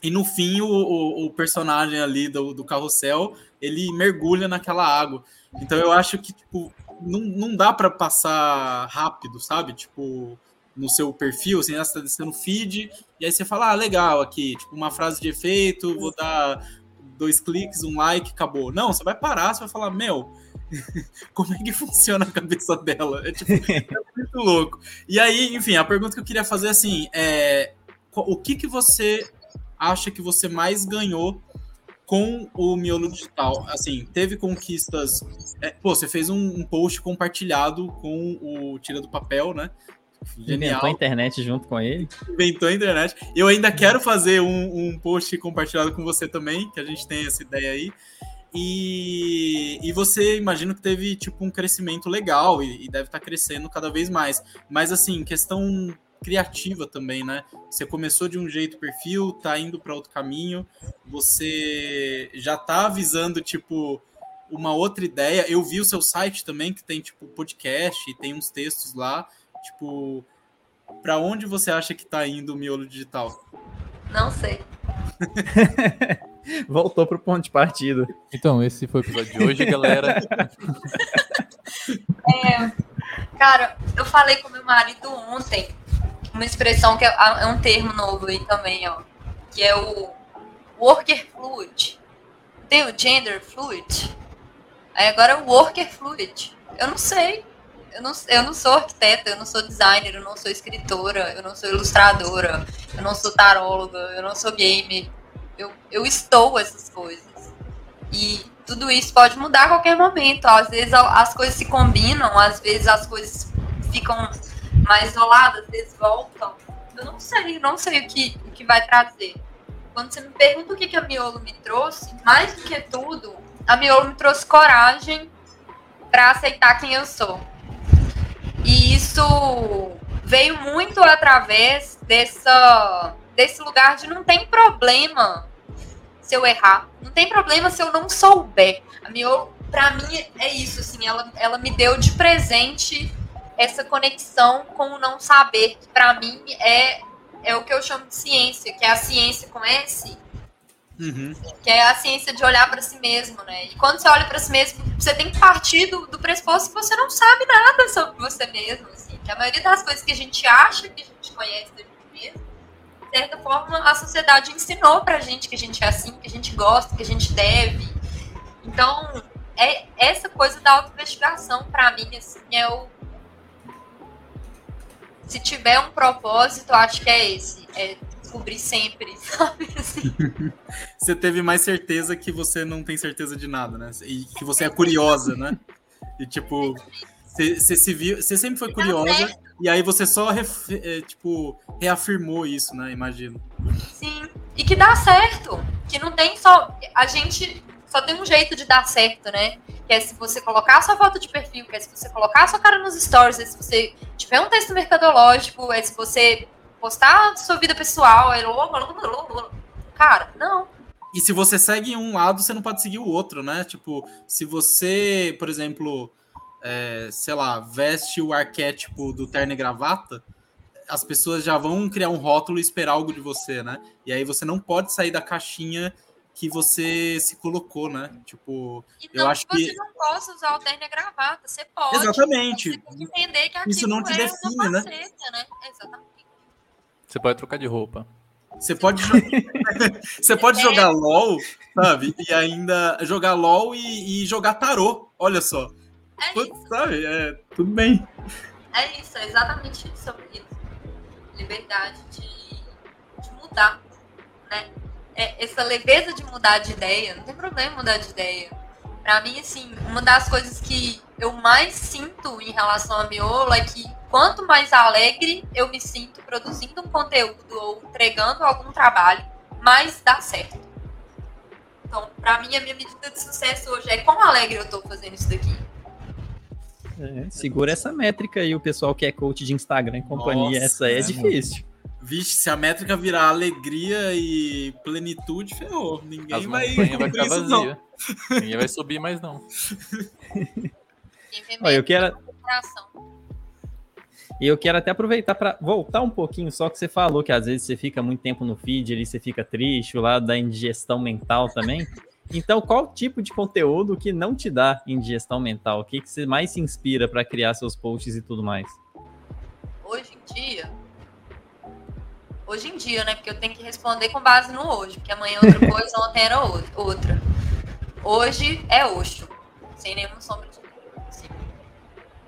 E no fim, o, o, o personagem ali do, do carrossel ele mergulha naquela água. Então eu acho que, tipo, não, não dá para passar rápido, sabe? Tipo, no seu perfil, assim, né? você está descendo feed, e aí você fala, ah, legal, aqui, tipo, uma frase de efeito, vou dar dois cliques, um like, acabou. Não, você vai parar, você vai falar, meu, como é que funciona a cabeça dela? É, tipo, é muito louco. E aí, enfim, a pergunta que eu queria fazer, assim, é o que que você acha que você mais ganhou com o miolo digital? Assim, teve conquistas. É, pô, você fez um, um, post compartilhado com o Tira do Papel, né? Genial. Inventou a internet junto com ele. Inventou a internet. Eu ainda quero fazer um, um post compartilhado com você também, que a gente tem essa ideia aí. E, e você imagino que teve tipo um crescimento legal e, e deve estar tá crescendo cada vez mais. Mas assim, questão criativa também, né? Você começou de um jeito perfil, tá indo para outro caminho, você já tá avisando tipo uma outra ideia. Eu vi o seu site também que tem tipo podcast e tem uns textos lá. Tipo, para onde você acha que tá indo o miolo digital? Não sei. Voltou pro ponto de partida. Então, esse foi o episódio de hoje, galera. É, cara, eu falei com meu marido ontem uma expressão que é, é um termo novo aí também, ó, que é o worker fluid. Tem o gender fluid. Aí agora é o worker fluid. Eu não sei eu não, eu não sou arquiteta, eu não sou designer, eu não sou escritora, eu não sou ilustradora, eu não sou taróloga, eu não sou game. Eu, eu estou essas coisas. E tudo isso pode mudar a qualquer momento. Às vezes as coisas se combinam, às vezes as coisas ficam mais isoladas, às vezes voltam. Eu não sei, não sei o que, o que vai trazer. Quando você me pergunta o que, que a Miolo me trouxe, mais do que tudo, a Miolo me trouxe coragem para aceitar quem eu sou. E isso veio muito através dessa, desse lugar de não tem problema se eu errar, não tem problema se eu não souber. A Miolo pra mim é isso, assim, ela, ela me deu de presente essa conexão com o não saber, que pra mim é, é o que eu chamo de ciência, que é a ciência com S, Uhum. que é a ciência de olhar pra si mesmo, né? E quando você olha pra si mesmo, você tem que partir do, do pressuposto que você não sabe nada sobre você mesmo, assim, que a maioria das coisas que a gente acha que a gente conhece da gente mesmo, de certa forma, a sociedade ensinou pra gente que a gente é assim, que a gente gosta, que a gente deve. Então, é essa coisa da autoinvestigação, pra mim, assim, é o. Se tiver um propósito, acho que é esse. É descobrir sempre, sabe? Assim. Você teve mais certeza que você não tem certeza de nada, né? E que você é curiosa, né? E tipo, você, você se viu, você sempre foi curiosa e aí você só ref- é, tipo reafirmou isso, né? Imagino. Sim. E que dá certo. Que não tem só. A gente só tem um jeito de dar certo, né? Que é se você colocar a sua foto de perfil, que é se você colocar a sua cara nos stories, é se você tiver um texto mercadológico, é se você postar a sua vida pessoal, é. Cara, não. E se você segue um lado, você não pode seguir o outro, né? Tipo, se você, por exemplo, é, sei lá, veste o arquétipo do terno e gravata, as pessoas já vão criar um rótulo e esperar algo de você, né? E aí você não pode sair da caixinha que você se colocou, né? Tipo, Eu não acho que você não possa usar o terno e gravata. Você pode. Exatamente. Você tem que entender que Isso aquilo não te é define, uma né? né? Exatamente. Você pode trocar de roupa. você pode, jo- você pode jogar LOL, sabe? E ainda jogar LOL e, e jogar tarô. Olha só. É Putz, isso. sabe? É, tudo bem. É isso, é exatamente isso sobre isso. Liberdade de, de mudar, né? É, essa leveza de mudar de ideia, não tem problema mudar de ideia. Pra mim, assim, uma das coisas que eu mais sinto em relação a miolo é que quanto mais alegre eu me sinto produzindo um conteúdo ou entregando algum trabalho, mais dá certo. Então, pra mim, a minha medida de sucesso hoje é quão alegre eu tô fazendo isso daqui. É, segura essa métrica aí, o pessoal que é coach de Instagram e companhia. Nossa, essa aí é é, difícil. Vixe, se a métrica virar alegria e plenitude, ferrou. Ninguém As vai vai ficar isso, não. vazia. Ninguém vai subir mais, não. Olha, eu quero. E eu quero até aproveitar para voltar um pouquinho, só que você falou que às vezes você fica muito tempo no feed ali, você fica triste, o lado da indigestão mental também. Então, qual tipo de conteúdo que não te dá indigestão mental? O que, que você mais se inspira para criar seus posts e tudo mais? hoje em dia. Hoje em dia, né? Porque eu tenho que responder com base no hoje. Porque amanhã é outra coisa, ontem era ou- outra. Hoje é Oxo. Sem nenhuma sombra de dúvida.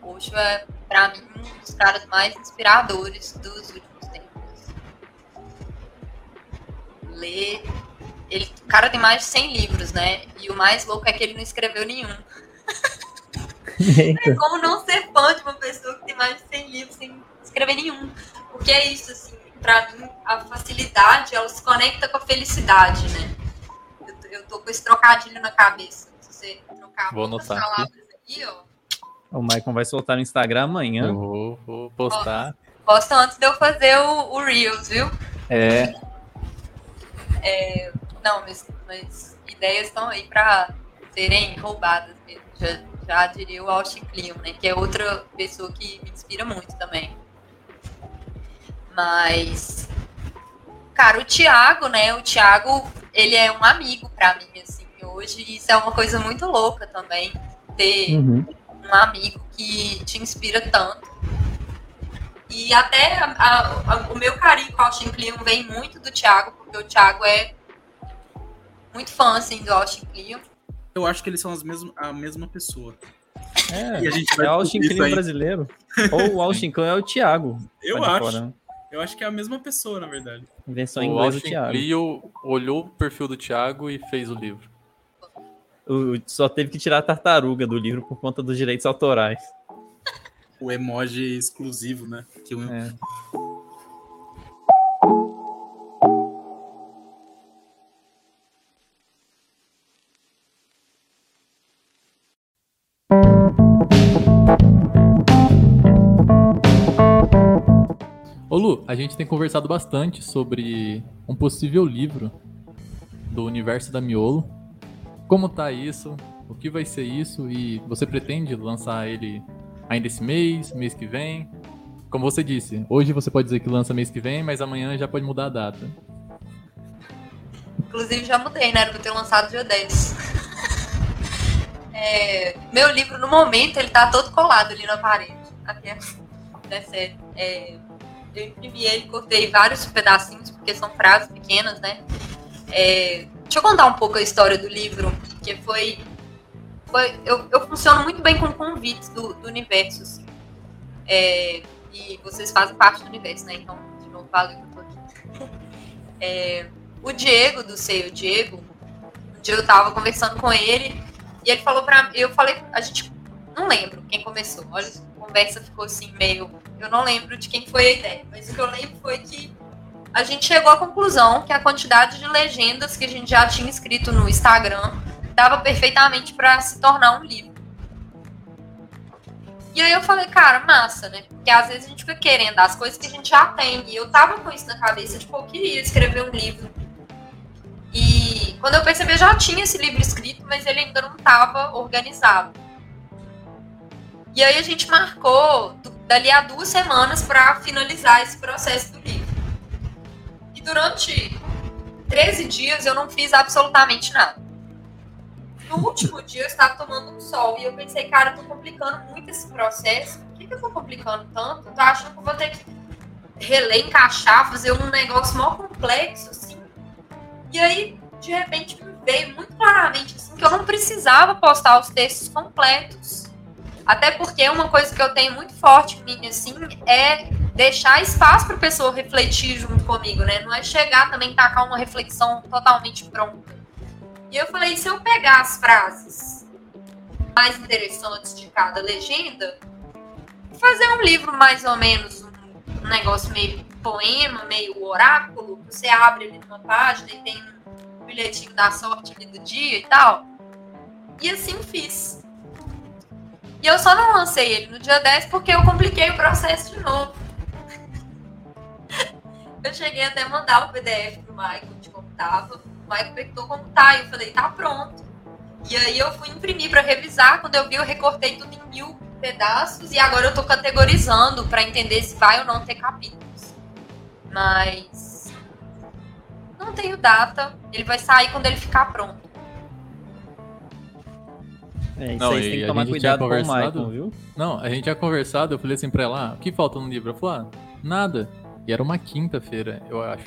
Oxo é, pra mim, um dos caras mais inspiradores dos últimos tempos. Ler. Ele, o cara tem mais de 100 livros, né? E o mais louco é que ele não escreveu nenhum. Como não ser fã de uma pessoa que tem mais de 100 livros sem escrever nenhum? Porque é isso, assim, pra mim, a facilidade, ela se conecta com a felicidade, né? Eu, tô- eu tô com esse trocadilho na cabeça. Se você trocar Vou anotar aqui. palavras aqui, ó, O Maicon vai soltar no Instagram amanhã. Eu vou, vou postar. posta antes de eu fazer o, o Reels, viu? É, Não, mas, mas ideias estão aí pra serem roubadas mesmo. Já, já diria o Austin Kleon, né? Que é outra pessoa que me inspira muito também. Mas, cara, o Thiago, né? O Thiago, ele é um amigo pra mim, assim, hoje. E isso é uma coisa muito louca também. Ter Uhum. um amigo que te inspira tanto. E até a- a- a- o meu carinho com o Austin Kleon vem muito do Thiago, porque o Thiago é muito fã, assim, do Austin Kleon. Eu acho que eles são as mesmas, a mesma pessoa. É, E a gente é vai o Austin Kleon brasileiro. Ou o Austin Kleon é o Thiago. Eu acho. fora, né? Eu acho que é a mesma pessoa, na verdade. Invenção em o inglês do Austin Thiago. Clio olhou o perfil do Thiago e fez o livro. O- só teve que tirar a tartaruga do livro por conta dos direitos autorais. O emoji exclusivo, né? Que o- É. Lu, a gente tem conversado bastante sobre um possível livro do universo da Miolo. Como tá isso? O que vai ser isso? E você pretende lançar ele ainda esse mês, mês que vem? Como você disse, hoje você pode dizer que lança mês que vem, mas amanhã já pode mudar a data. Inclusive já mudei, né? Era pra ter lançado dia 10. É, meu livro, no momento, ele tá todo colado ali na parede. Aqui é, é. É, eu imprimi ele, cortei vários pedacinhos, porque são frases pequenas, né? É, deixa eu contar um pouco a história do livro, que foi. foi eu, eu funciono muito bem com convites do, do universo, assim. É, e vocês fazem parte do universo, né? Então, de novo, valeu que eu aqui. É, o Diego, do Sei o Diego, um dia eu tava conversando com ele e ele falou pra mim, eu falei, a gente não lembro quem começou. Olha, a conversa ficou assim meio, eu não lembro de quem foi a ideia, mas o que eu lembro foi que a gente chegou à conclusão que a quantidade de legendas que a gente já tinha escrito no Instagram dava perfeitamente para se tornar um livro. E aí eu falei, cara, massa, né? Porque às vezes a gente fica querendo as coisas que a gente já tem. E eu tava com isso na cabeça, tipo, eu queria escrever um livro e quando eu percebi, eu já tinha esse livro escrito, mas ele ainda não estava organizado. E aí a gente marcou dali a duas semanas para finalizar esse processo do livro. E durante 13 dias eu não fiz absolutamente nada. No último dia eu estava tomando um sol e eu pensei, cara, eu tô complicando muito esse processo. Por que, que eu tô complicando tanto? Eu tô achando que eu vou ter que reler, encaixar, fazer um negócio mó complexo, assim. E aí, de repente, veio muito claramente assim, que eu não precisava postar os textos completos. Até porque uma coisa que eu tenho muito forte em mim, assim, é deixar espaço para a pessoa refletir junto comigo, né? Não é chegar também tacar uma reflexão totalmente pronta. E eu falei, se eu pegar as frases mais interessantes de cada legenda, fazer um livro mais ou menos, um negócio meio poema, meio oráculo, você abre ali numa página e tem um bilhetinho da sorte ali do dia e tal. E assim fiz. E eu só não lancei ele no dia 10 porque eu compliquei o processo de novo. eu cheguei até a mandar o PDF pro Michael de como tava. O Michael perguntou como tá. E eu falei, tá pronto. E aí eu fui imprimir para revisar. Quando eu vi, eu recortei tudo em mil pedaços. E agora eu tô categorizando para entender se vai ou não ter capítulo mas não tenho data. Ele vai sair quando ele ficar pronto. É, isso não, aí tem que tomar cuidado com o Michael, viu? Não, a gente tinha conversado, eu falei assim pra ela, ah, o que falta no livro? Ela falou, ah, nada. E era uma quinta-feira, eu acho.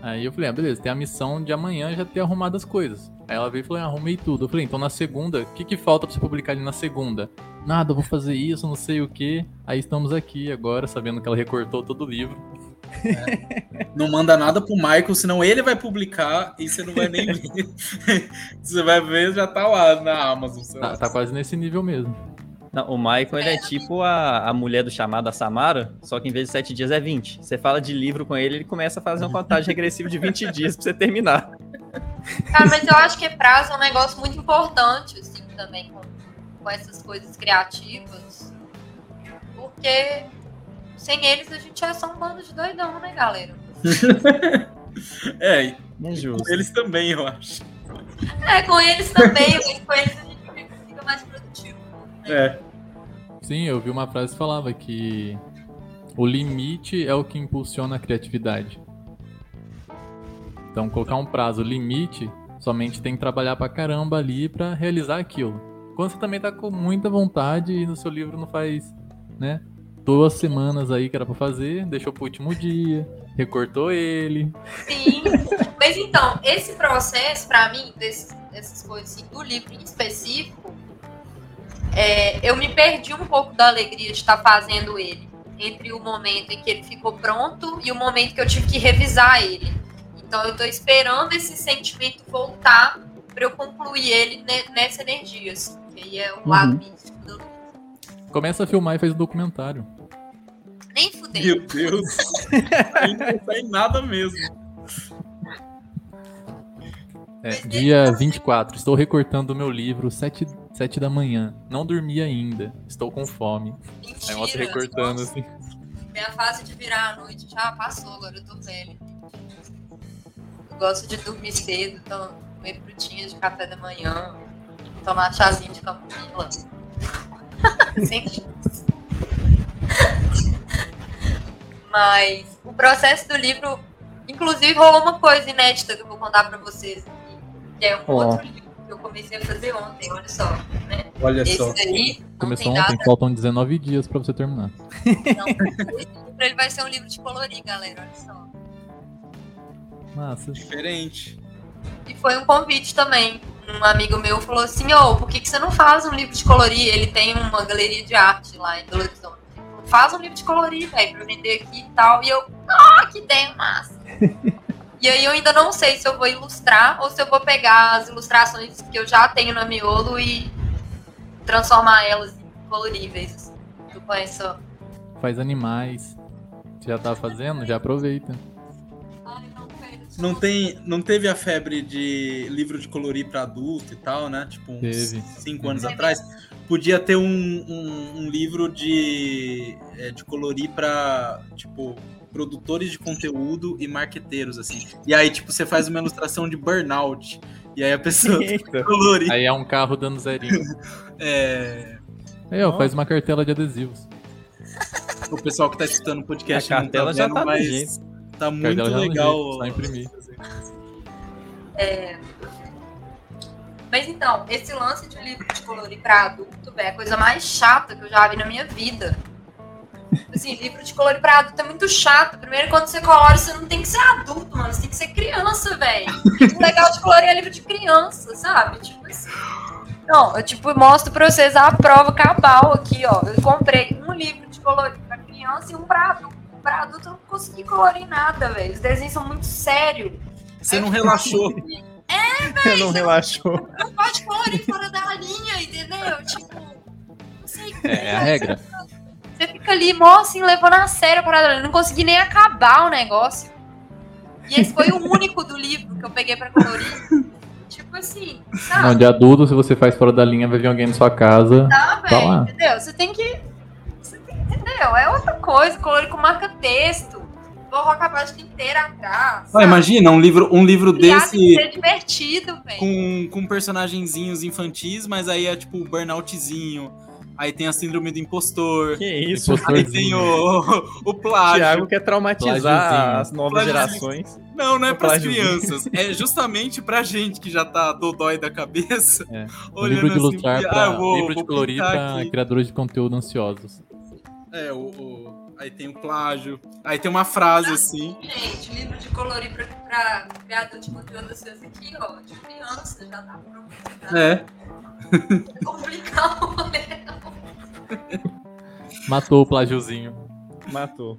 Aí eu falei, ah, beleza, tem a missão de amanhã já ter arrumado as coisas. Aí ela veio e falou, ah, arrumei tudo. Eu falei, então na segunda, o que, que falta pra você publicar ali na segunda? Nada, eu vou fazer isso, não sei o que. Aí estamos aqui agora, sabendo que ela recortou todo o livro. É. Não manda nada pro Michael, senão ele vai publicar e você não vai nem ver. você vai ver, já tá lá na Amazon. Tá, tá, quase nesse nível mesmo. Não, o Michael ele é tipo a, a mulher do chamado a Samara, só que em vez de 7 dias é 20. Você fala de livro com ele, ele começa a fazer uma contagem regressiva de 20 dias pra você terminar. Cara, mas eu acho que prazo é um negócio muito importante, assim, também, com, com essas coisas criativas. Porque sem eles, a gente é só um bando de doidão, né, galera? é, é justo. com eles também, eu acho. É, com eles também, mas com eles a gente fica mais produtivo. Né? É. Sim, eu vi uma frase que falava que o limite é o que impulsiona a criatividade. Então, colocar um prazo limite, somente tem que trabalhar pra caramba ali para realizar aquilo. Quando você também tá com muita vontade e no seu livro não faz, né, duas semanas aí que era pra fazer, deixou pro último dia, recortou ele. Sim, mas então, esse processo, para mim, desse, dessas coisas assim, do livro em específico, é, eu me perdi um pouco da alegria de estar fazendo ele. Entre o momento em que ele ficou pronto e o momento que eu tive que revisar ele. Então eu tô esperando esse sentimento voltar para eu concluir ele nessa energia, assim, que aí é o uhum. lado místico do Começa a filmar e faz um documentário. Nem fudeu. Meu Deus. não sai nada mesmo. É, dia 24. Estou recortando o meu livro, 7, 7 da manhã. Não dormi ainda. Estou com fome. Mentira, Aí mostra recortando nossa. assim. Minha fase de virar a noite já passou, agora eu tô velha. Eu gosto de dormir cedo, então comer frutinhas de café da manhã. tomar chazinho de camomila. Sem chance. Mas o processo do livro, inclusive, rolou uma coisa inédita que eu vou contar pra vocês aqui. Que é um Ó. outro livro que eu comecei a fazer ontem, olha só. Né? Olha Esse só. daí não Começou tem ontem, data faltam 19 dias pra você terminar. Não, esse livro ele vai ser um livro de colorir, galera. Olha só. Massa. Diferente. E foi um convite também. Um amigo meu falou assim: Ô, por que, que você não faz um livro de colorir? Ele tem uma galeria de arte lá em Belo Horizonte. Faz um livro de colorir, velho, pra vender aqui e tal. E eu, ah, que ideia massa. e aí eu ainda não sei se eu vou ilustrar ou se eu vou pegar as ilustrações que eu já tenho na miolo e transformar elas em coloríveis. assim. Eu conheço. Faz animais. Você já tá fazendo? Já aproveita. Ai, não, tem, não teve a febre de livro de colorir pra adulto e tal, né? Tipo, uns Teve. cinco anos Teve. atrás. Podia ter um, um, um livro de, é, de colorir pra, tipo, produtores de conteúdo e marqueteiros, assim. E aí, tipo, você faz uma ilustração de burnout. E aí a pessoa Eita. colorir. Aí é um carro dando zerinho. É, Aí, ó, faz uma cartela de adesivos. o pessoal que tá escutando o podcast A não cartela já vendo, tá mas tá muito no legal. jeito, só imprimir. Mas então, esse lance de livro de colorir pra adulto, velho, é a coisa mais chata que eu já vi na minha vida. Assim, livro de colorir pra adulto é muito chato. Primeiro, quando você colore, você não tem que ser adulto, mano. Você tem que ser criança, velho. O legal de colorir é livro de criança, sabe? Tipo assim. Não, eu tipo mostro pra vocês a prova cabal aqui, ó. Eu comprei um livro de colorir pra criança e um pra adulto. Pra adulto eu não consegui colorir nada, velho. Os desenhos são muito sérios. Você não relaxou. Eu não relaxou. Não pode colorir fora da linha, entendeu? Tipo, não sei. É, é a regra. Você fica ali, mó assim, levando a sério a parada. Eu não consegui nem acabar o negócio. E esse foi o único do livro que eu peguei pra colorir. Tipo assim, Não, sabe? de adulto, se você faz fora da linha, vai vir alguém na sua casa. Tá, Tá velho, entendeu? Você tem que. Você tem, entendeu? É outra coisa, colorir com marca-texto. Borrar a página inteira atrás. Ah, imagina, um livro, um livro que desse ser divertido, velho. com, com personagenzinhos infantis, mas aí é tipo o burnoutzinho. Aí tem a síndrome do impostor. Que isso? Aí tem o, o plágio. Thiago quer traumatizar as novas Plágiozinho. gerações. Não, não é O pras plágiozinho. crianças. É justamente pra gente que já tá dodói da cabeça. É. Olhando livro de assim, ilustrar ah, pra, eu vou- livro de colorir pra aqui. criadores de conteúdo ansiosos. É, o, o- aí tem o plágio. Aí tem uma frase assim. Gente, livro de colorir pra, pra criador de conteúdo vocês aqui, ó, de criança, já tá pronto. Já É. é complicado, né? Matou o plágiozinho. Matou.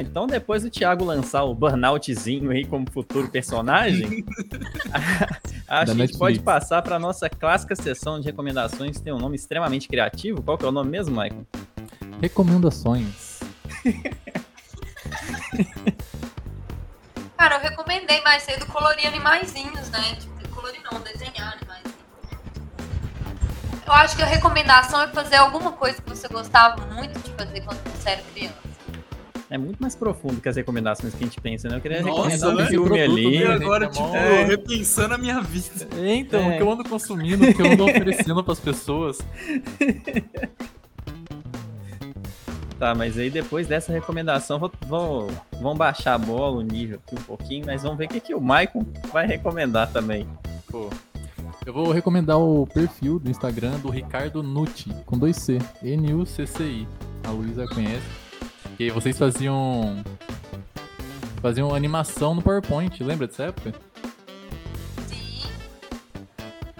Então, depois do Thiago lançar o Burnoutzinho aí como futuro personagem, acho que a gente pode passar para nossa clássica sessão de recomendações, que tem um nome extremamente criativo. Qual que é o nome mesmo, Michael? Recomendações. Cara, eu recomendei mais cedo colorir animaizinhos, né? Tipo, colorir não, desenhar animaizinhos. Eu acho que a recomendação é fazer alguma coisa que você gostava muito de fazer quando você era criança. É muito mais profundo que as recomendações que a gente pensa, né? Eu queria Nossa, recomendar um né? filme Esse produto ali. E dele. agora, tipo, É. repensando a minha vida. Então, É. o que eu ando consumindo, o que eu ando oferecendo pras pessoas. Tá, mas aí depois dessa recomendação, vou, vou- vamos baixar a bola, o nível aqui um pouquinho, mas vamos ver o que, que o Maicon vai recomendar também. Pô, eu vou recomendar o perfil do Instagram do Ricardo Nucci, com dois C, N-U-C-C-I. A Luísa conhece. Que vocês faziam. Faziam animação no PowerPoint, lembra dessa época? Sim.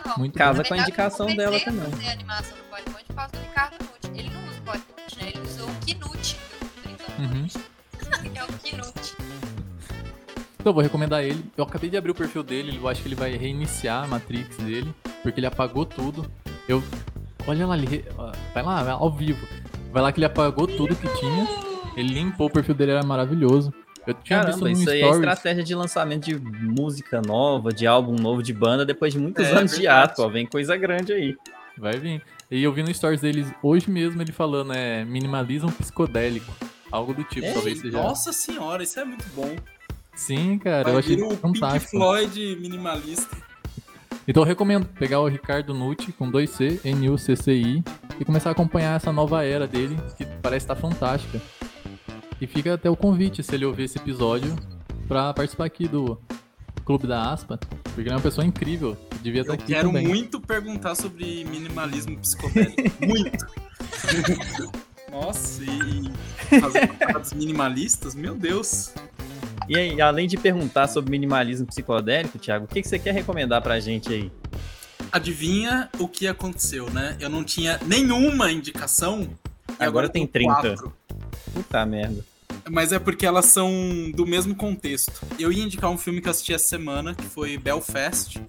Não, Muito Casa com a indicação eu dela também. fazer animação no PowerPoint por causa do Ricardo Nucci. Ele não usa o PowerPoint, né? Ele usou o Knut. Uhum. É o Knut. Então, eu vou recomendar ele. Eu acabei de abrir o perfil dele, eu acho que ele vai reiniciar a Matrix dele, porque ele apagou tudo. Eu. Olha lá, ele. Vai lá, vai ao vivo. Vai lá que ele apagou tudo que tinha. Ele limpou o perfil dele, era maravilhoso. Eu tinha visto Caramba, no isso aí é stories. estratégia de lançamento de música nova, de álbum novo de banda, depois de muitos É, anos de verdade. ato, ó. Vem coisa grande aí. Vai vir. E eu vi no stories deles hoje mesmo ele falando, é minimalismo psicodélico. Algo do tipo, Ei, talvez seja. Nossa senhora, isso é muito bom. Sim, cara, Vai eu achei vir o Pink fantástico. Floyd minimalista. Então eu recomendo pegar o Ricardo Nucci com 2C, N-U-C-C-I, e começar a acompanhar essa nova era dele, que parece estar fantástica. E fica até o convite, se ele ouvir esse episódio, pra participar aqui do Clube da Aspa, porque ele é uma pessoa incrível, devia estar Eu aqui quero também. muito perguntar sobre minimalismo psicodélico. muito. Nossa, e fazer minimalistas? Meu Deus. E aí, além de perguntar sobre minimalismo psicodélico, Thiago, o que, que você quer recomendar pra gente aí? Adivinha o que aconteceu, né? Eu não tinha nenhuma indicação. Agora agora tem tenho 30. quatro. Puta merda. Mas é porque elas são do mesmo contexto. Eu ia indicar um filme que eu assisti essa semana, que foi Belfast.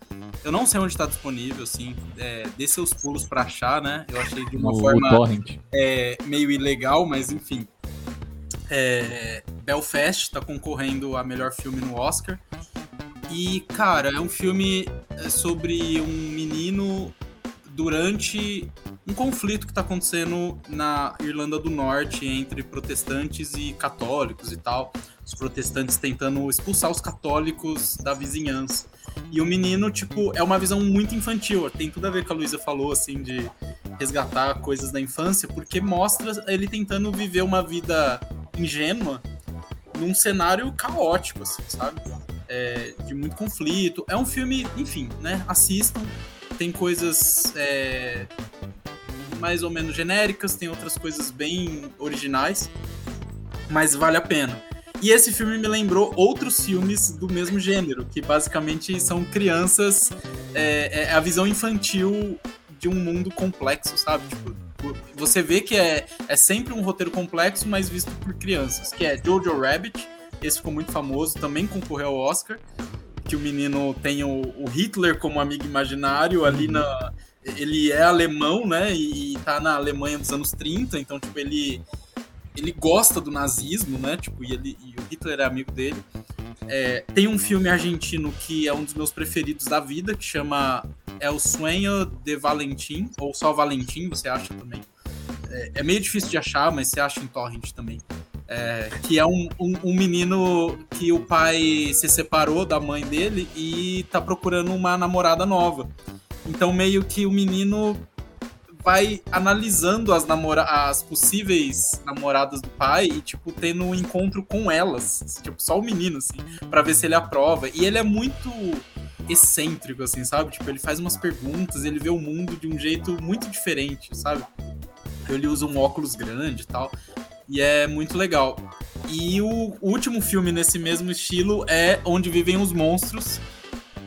Eu não sei onde tá disponível, assim. É, dê seus pulos pra achar, né? Eu achei de uma No forma é, meio ilegal, mas enfim. É, Belfast tá concorrendo a melhor filme no Oscar. E, cara, é um filme é, sobre um menino durante um conflito que tá acontecendo na Irlanda do Norte entre protestantes e católicos e tal. Os protestantes tentando expulsar os católicos da vizinhança. E o menino, tipo, é uma visão muito infantil. Tem tudo a ver com a Luísa falou, assim, de resgatar coisas da infância, porque mostra ele tentando viver uma vida ingênua num cenário caótico, assim, sabe? É, de muito conflito. É um filme, enfim, né? Assistam. Tem coisas é, mais ou menos genéricas, tem outras coisas bem originais, mas vale a pena. E esse filme me lembrou outros filmes do mesmo gênero, que basicamente são crianças. É, é a visão infantil de um mundo complexo, sabe? Tipo, você vê que é, é sempre um roteiro complexo, mas visto por crianças, que é Jojo Rabbit, esse ficou muito famoso, também concorreu ao Oscar, que o menino tem o, o Hitler como amigo imaginário ali na... Ele é alemão, né, e, e tá na Alemanha dos anos 30, então, tipo, ele... Ele gosta do nazismo, né? Tipo, e, ele, e o Hitler é amigo dele. É, tem um filme argentino que é um dos meus preferidos da vida, que chama É o Sueño de Valentim, ou só Valentim, você acha também. É, é meio difícil de achar, mas você acha em torrent também. É, que é um, um, um, menino que o pai se separou da mãe dele e tá procurando uma namorada nova. Então, meio que o menino vai analisando as, namora as possíveis namoradas do pai e, tipo, tendo um encontro com elas. Tipo, só o menino, assim, pra ver se ele aprova. E ele é muito excêntrico, assim, sabe? Tipo, ele faz umas perguntas, ele vê o mundo de um jeito muito diferente, sabe? Ele usa um óculos grande e tal. E é muito legal. E o último filme nesse mesmo estilo é Onde Vivem os Monstros,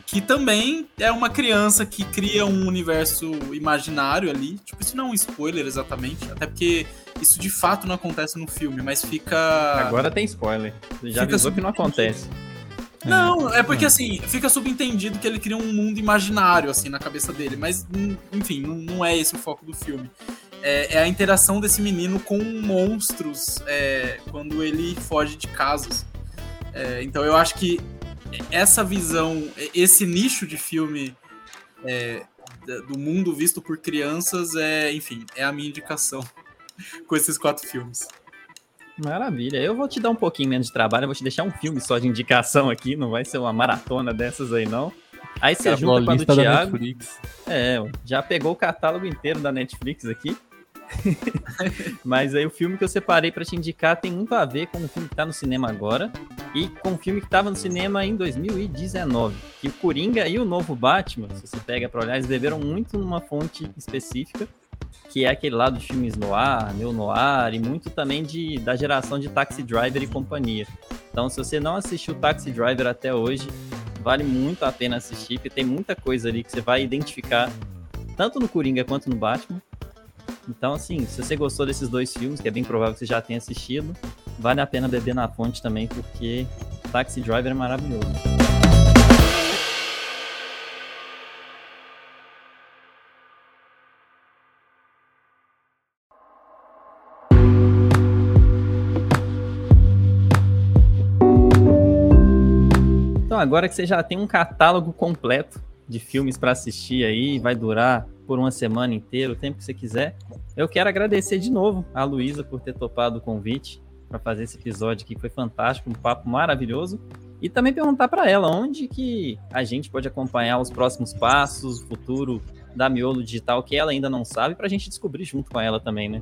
que também é uma criança que cria um universo imaginário ali. Tipo, isso não é um spoiler exatamente, até porque isso de fato não acontece no filme, mas fica. Agora tem spoiler. Já fica avisou que não acontece. Não, é porque assim, fica subentendido que ele cria um mundo imaginário, assim, na cabeça dele, mas, enfim, não é esse o foco do filme. É, é a interação desse menino com monstros é, quando ele foge de casas. É, então eu acho que essa visão, esse nicho de filme é, do mundo visto por crianças é, enfim, é a minha indicação com esses quatro filmes. Maravilha. Eu vou te dar um pouquinho menos de trabalho, eu vou te deixar um filme só de indicação aqui, não vai ser uma maratona dessas aí não. Aí você junta com a do Thiago. É, já pegou o catálogo inteiro da Netflix aqui. Mas aí o filme que eu separei para te indicar tem muito a ver com o filme que tá no cinema agora e com o filme que tava no cinema em 2019. E o Coringa e o novo Batman, se você pega para olhar, eles beberam muito numa fonte específica, que é aquele lá dos filmes noir, neo-noir e muito também de, da geração de Taxi Driver e companhia. Então, se você não assistiu Taxi Driver até hoje, vale muito a pena assistir, porque tem muita coisa ali que você vai identificar tanto no Coringa quanto no Batman. Então, assim, se você gostou desses dois filmes, que é bem provável que você já tenha assistido, vale a pena beber na fonte também, porque Taxi Driver é maravilhoso. Então, agora que você já tem um catálogo completo de filmes para assistir aí, vai durar por uma semana inteira, o tempo que você quiser. Eu quero agradecer de novo a Luísa por ter topado o convite. para fazer esse episódio aqui, que foi fantástico, um papo maravilhoso. E também perguntar para ela onde que a gente pode acompanhar os próximos passos, o futuro da Miolo Digital, que ela ainda não sabe, para a gente descobrir junto com ela também, né?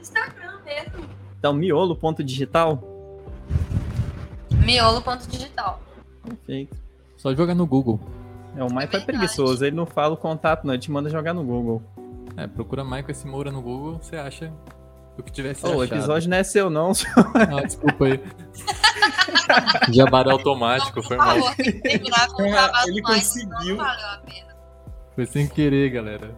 Instagram mesmo. Então, miolo.digital? Miolo.digital. Perfeito. Só jogar no Google. É, o Michael é, verdade. preguiçoso, ele não fala o contato, não, ele te manda jogar no Google. É, procura Michael esse Moura no Google, você acha o que tivesse Ô, o episódio não é seu, não. Ah, desculpa aí. Jabara automático, foi mal. É, ele mais, conseguiu. Foi sem querer, galera.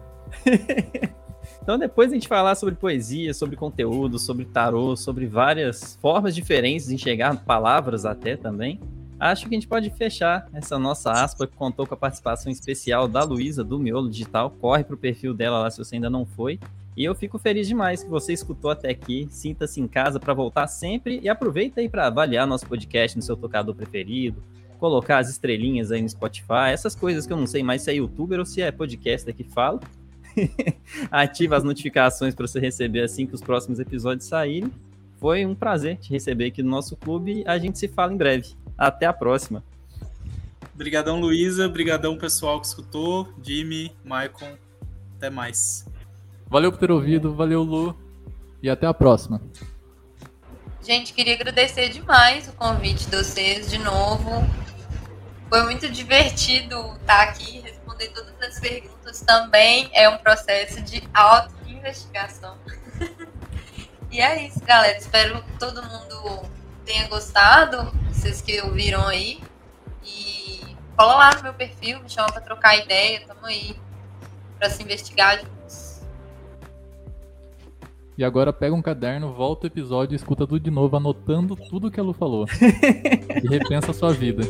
Então, depois a gente falar sobre poesia, sobre conteúdo, sobre tarô, sobre várias formas diferentes de enxergar palavras até também, acho que a gente pode fechar essa nossa aspa que contou com a participação especial da Luísa, do Miolo Digital. Corre pro perfil dela lá se você ainda não foi. E eu fico feliz demais que você escutou até aqui. Sinta-se em casa para voltar sempre e aproveita aí para avaliar nosso podcast no seu tocador preferido, colocar as estrelinhas aí no Spotify, essas coisas que eu não sei mais se é youtuber ou se é podcaster que fala. Ativa as notificações para você receber assim que os próximos episódios saírem. Foi um prazer te receber aqui no nosso clube. A gente se fala em breve. Até a próxima. Obrigadão, Luísa. Obrigadão, pessoal que escutou. Jimmy, Maicon. Até mais. Valeu por ter ouvido, valeu, Lu. E até a próxima. Gente, queria agradecer demais o convite de vocês de novo. Foi muito divertido estar aqui e responder todas as perguntas. Também é um processo de auto-investigação. E é isso, galera. Espero que todo mundo tenha gostado, vocês que ouviram aí. E cola lá no meu perfil, me chama pra trocar ideia. Tamo aí pra se investigar juntos. E agora pega um caderno, volta o episódio e escuta tudo de novo, anotando tudo que a Lu falou. e repensa a sua vida.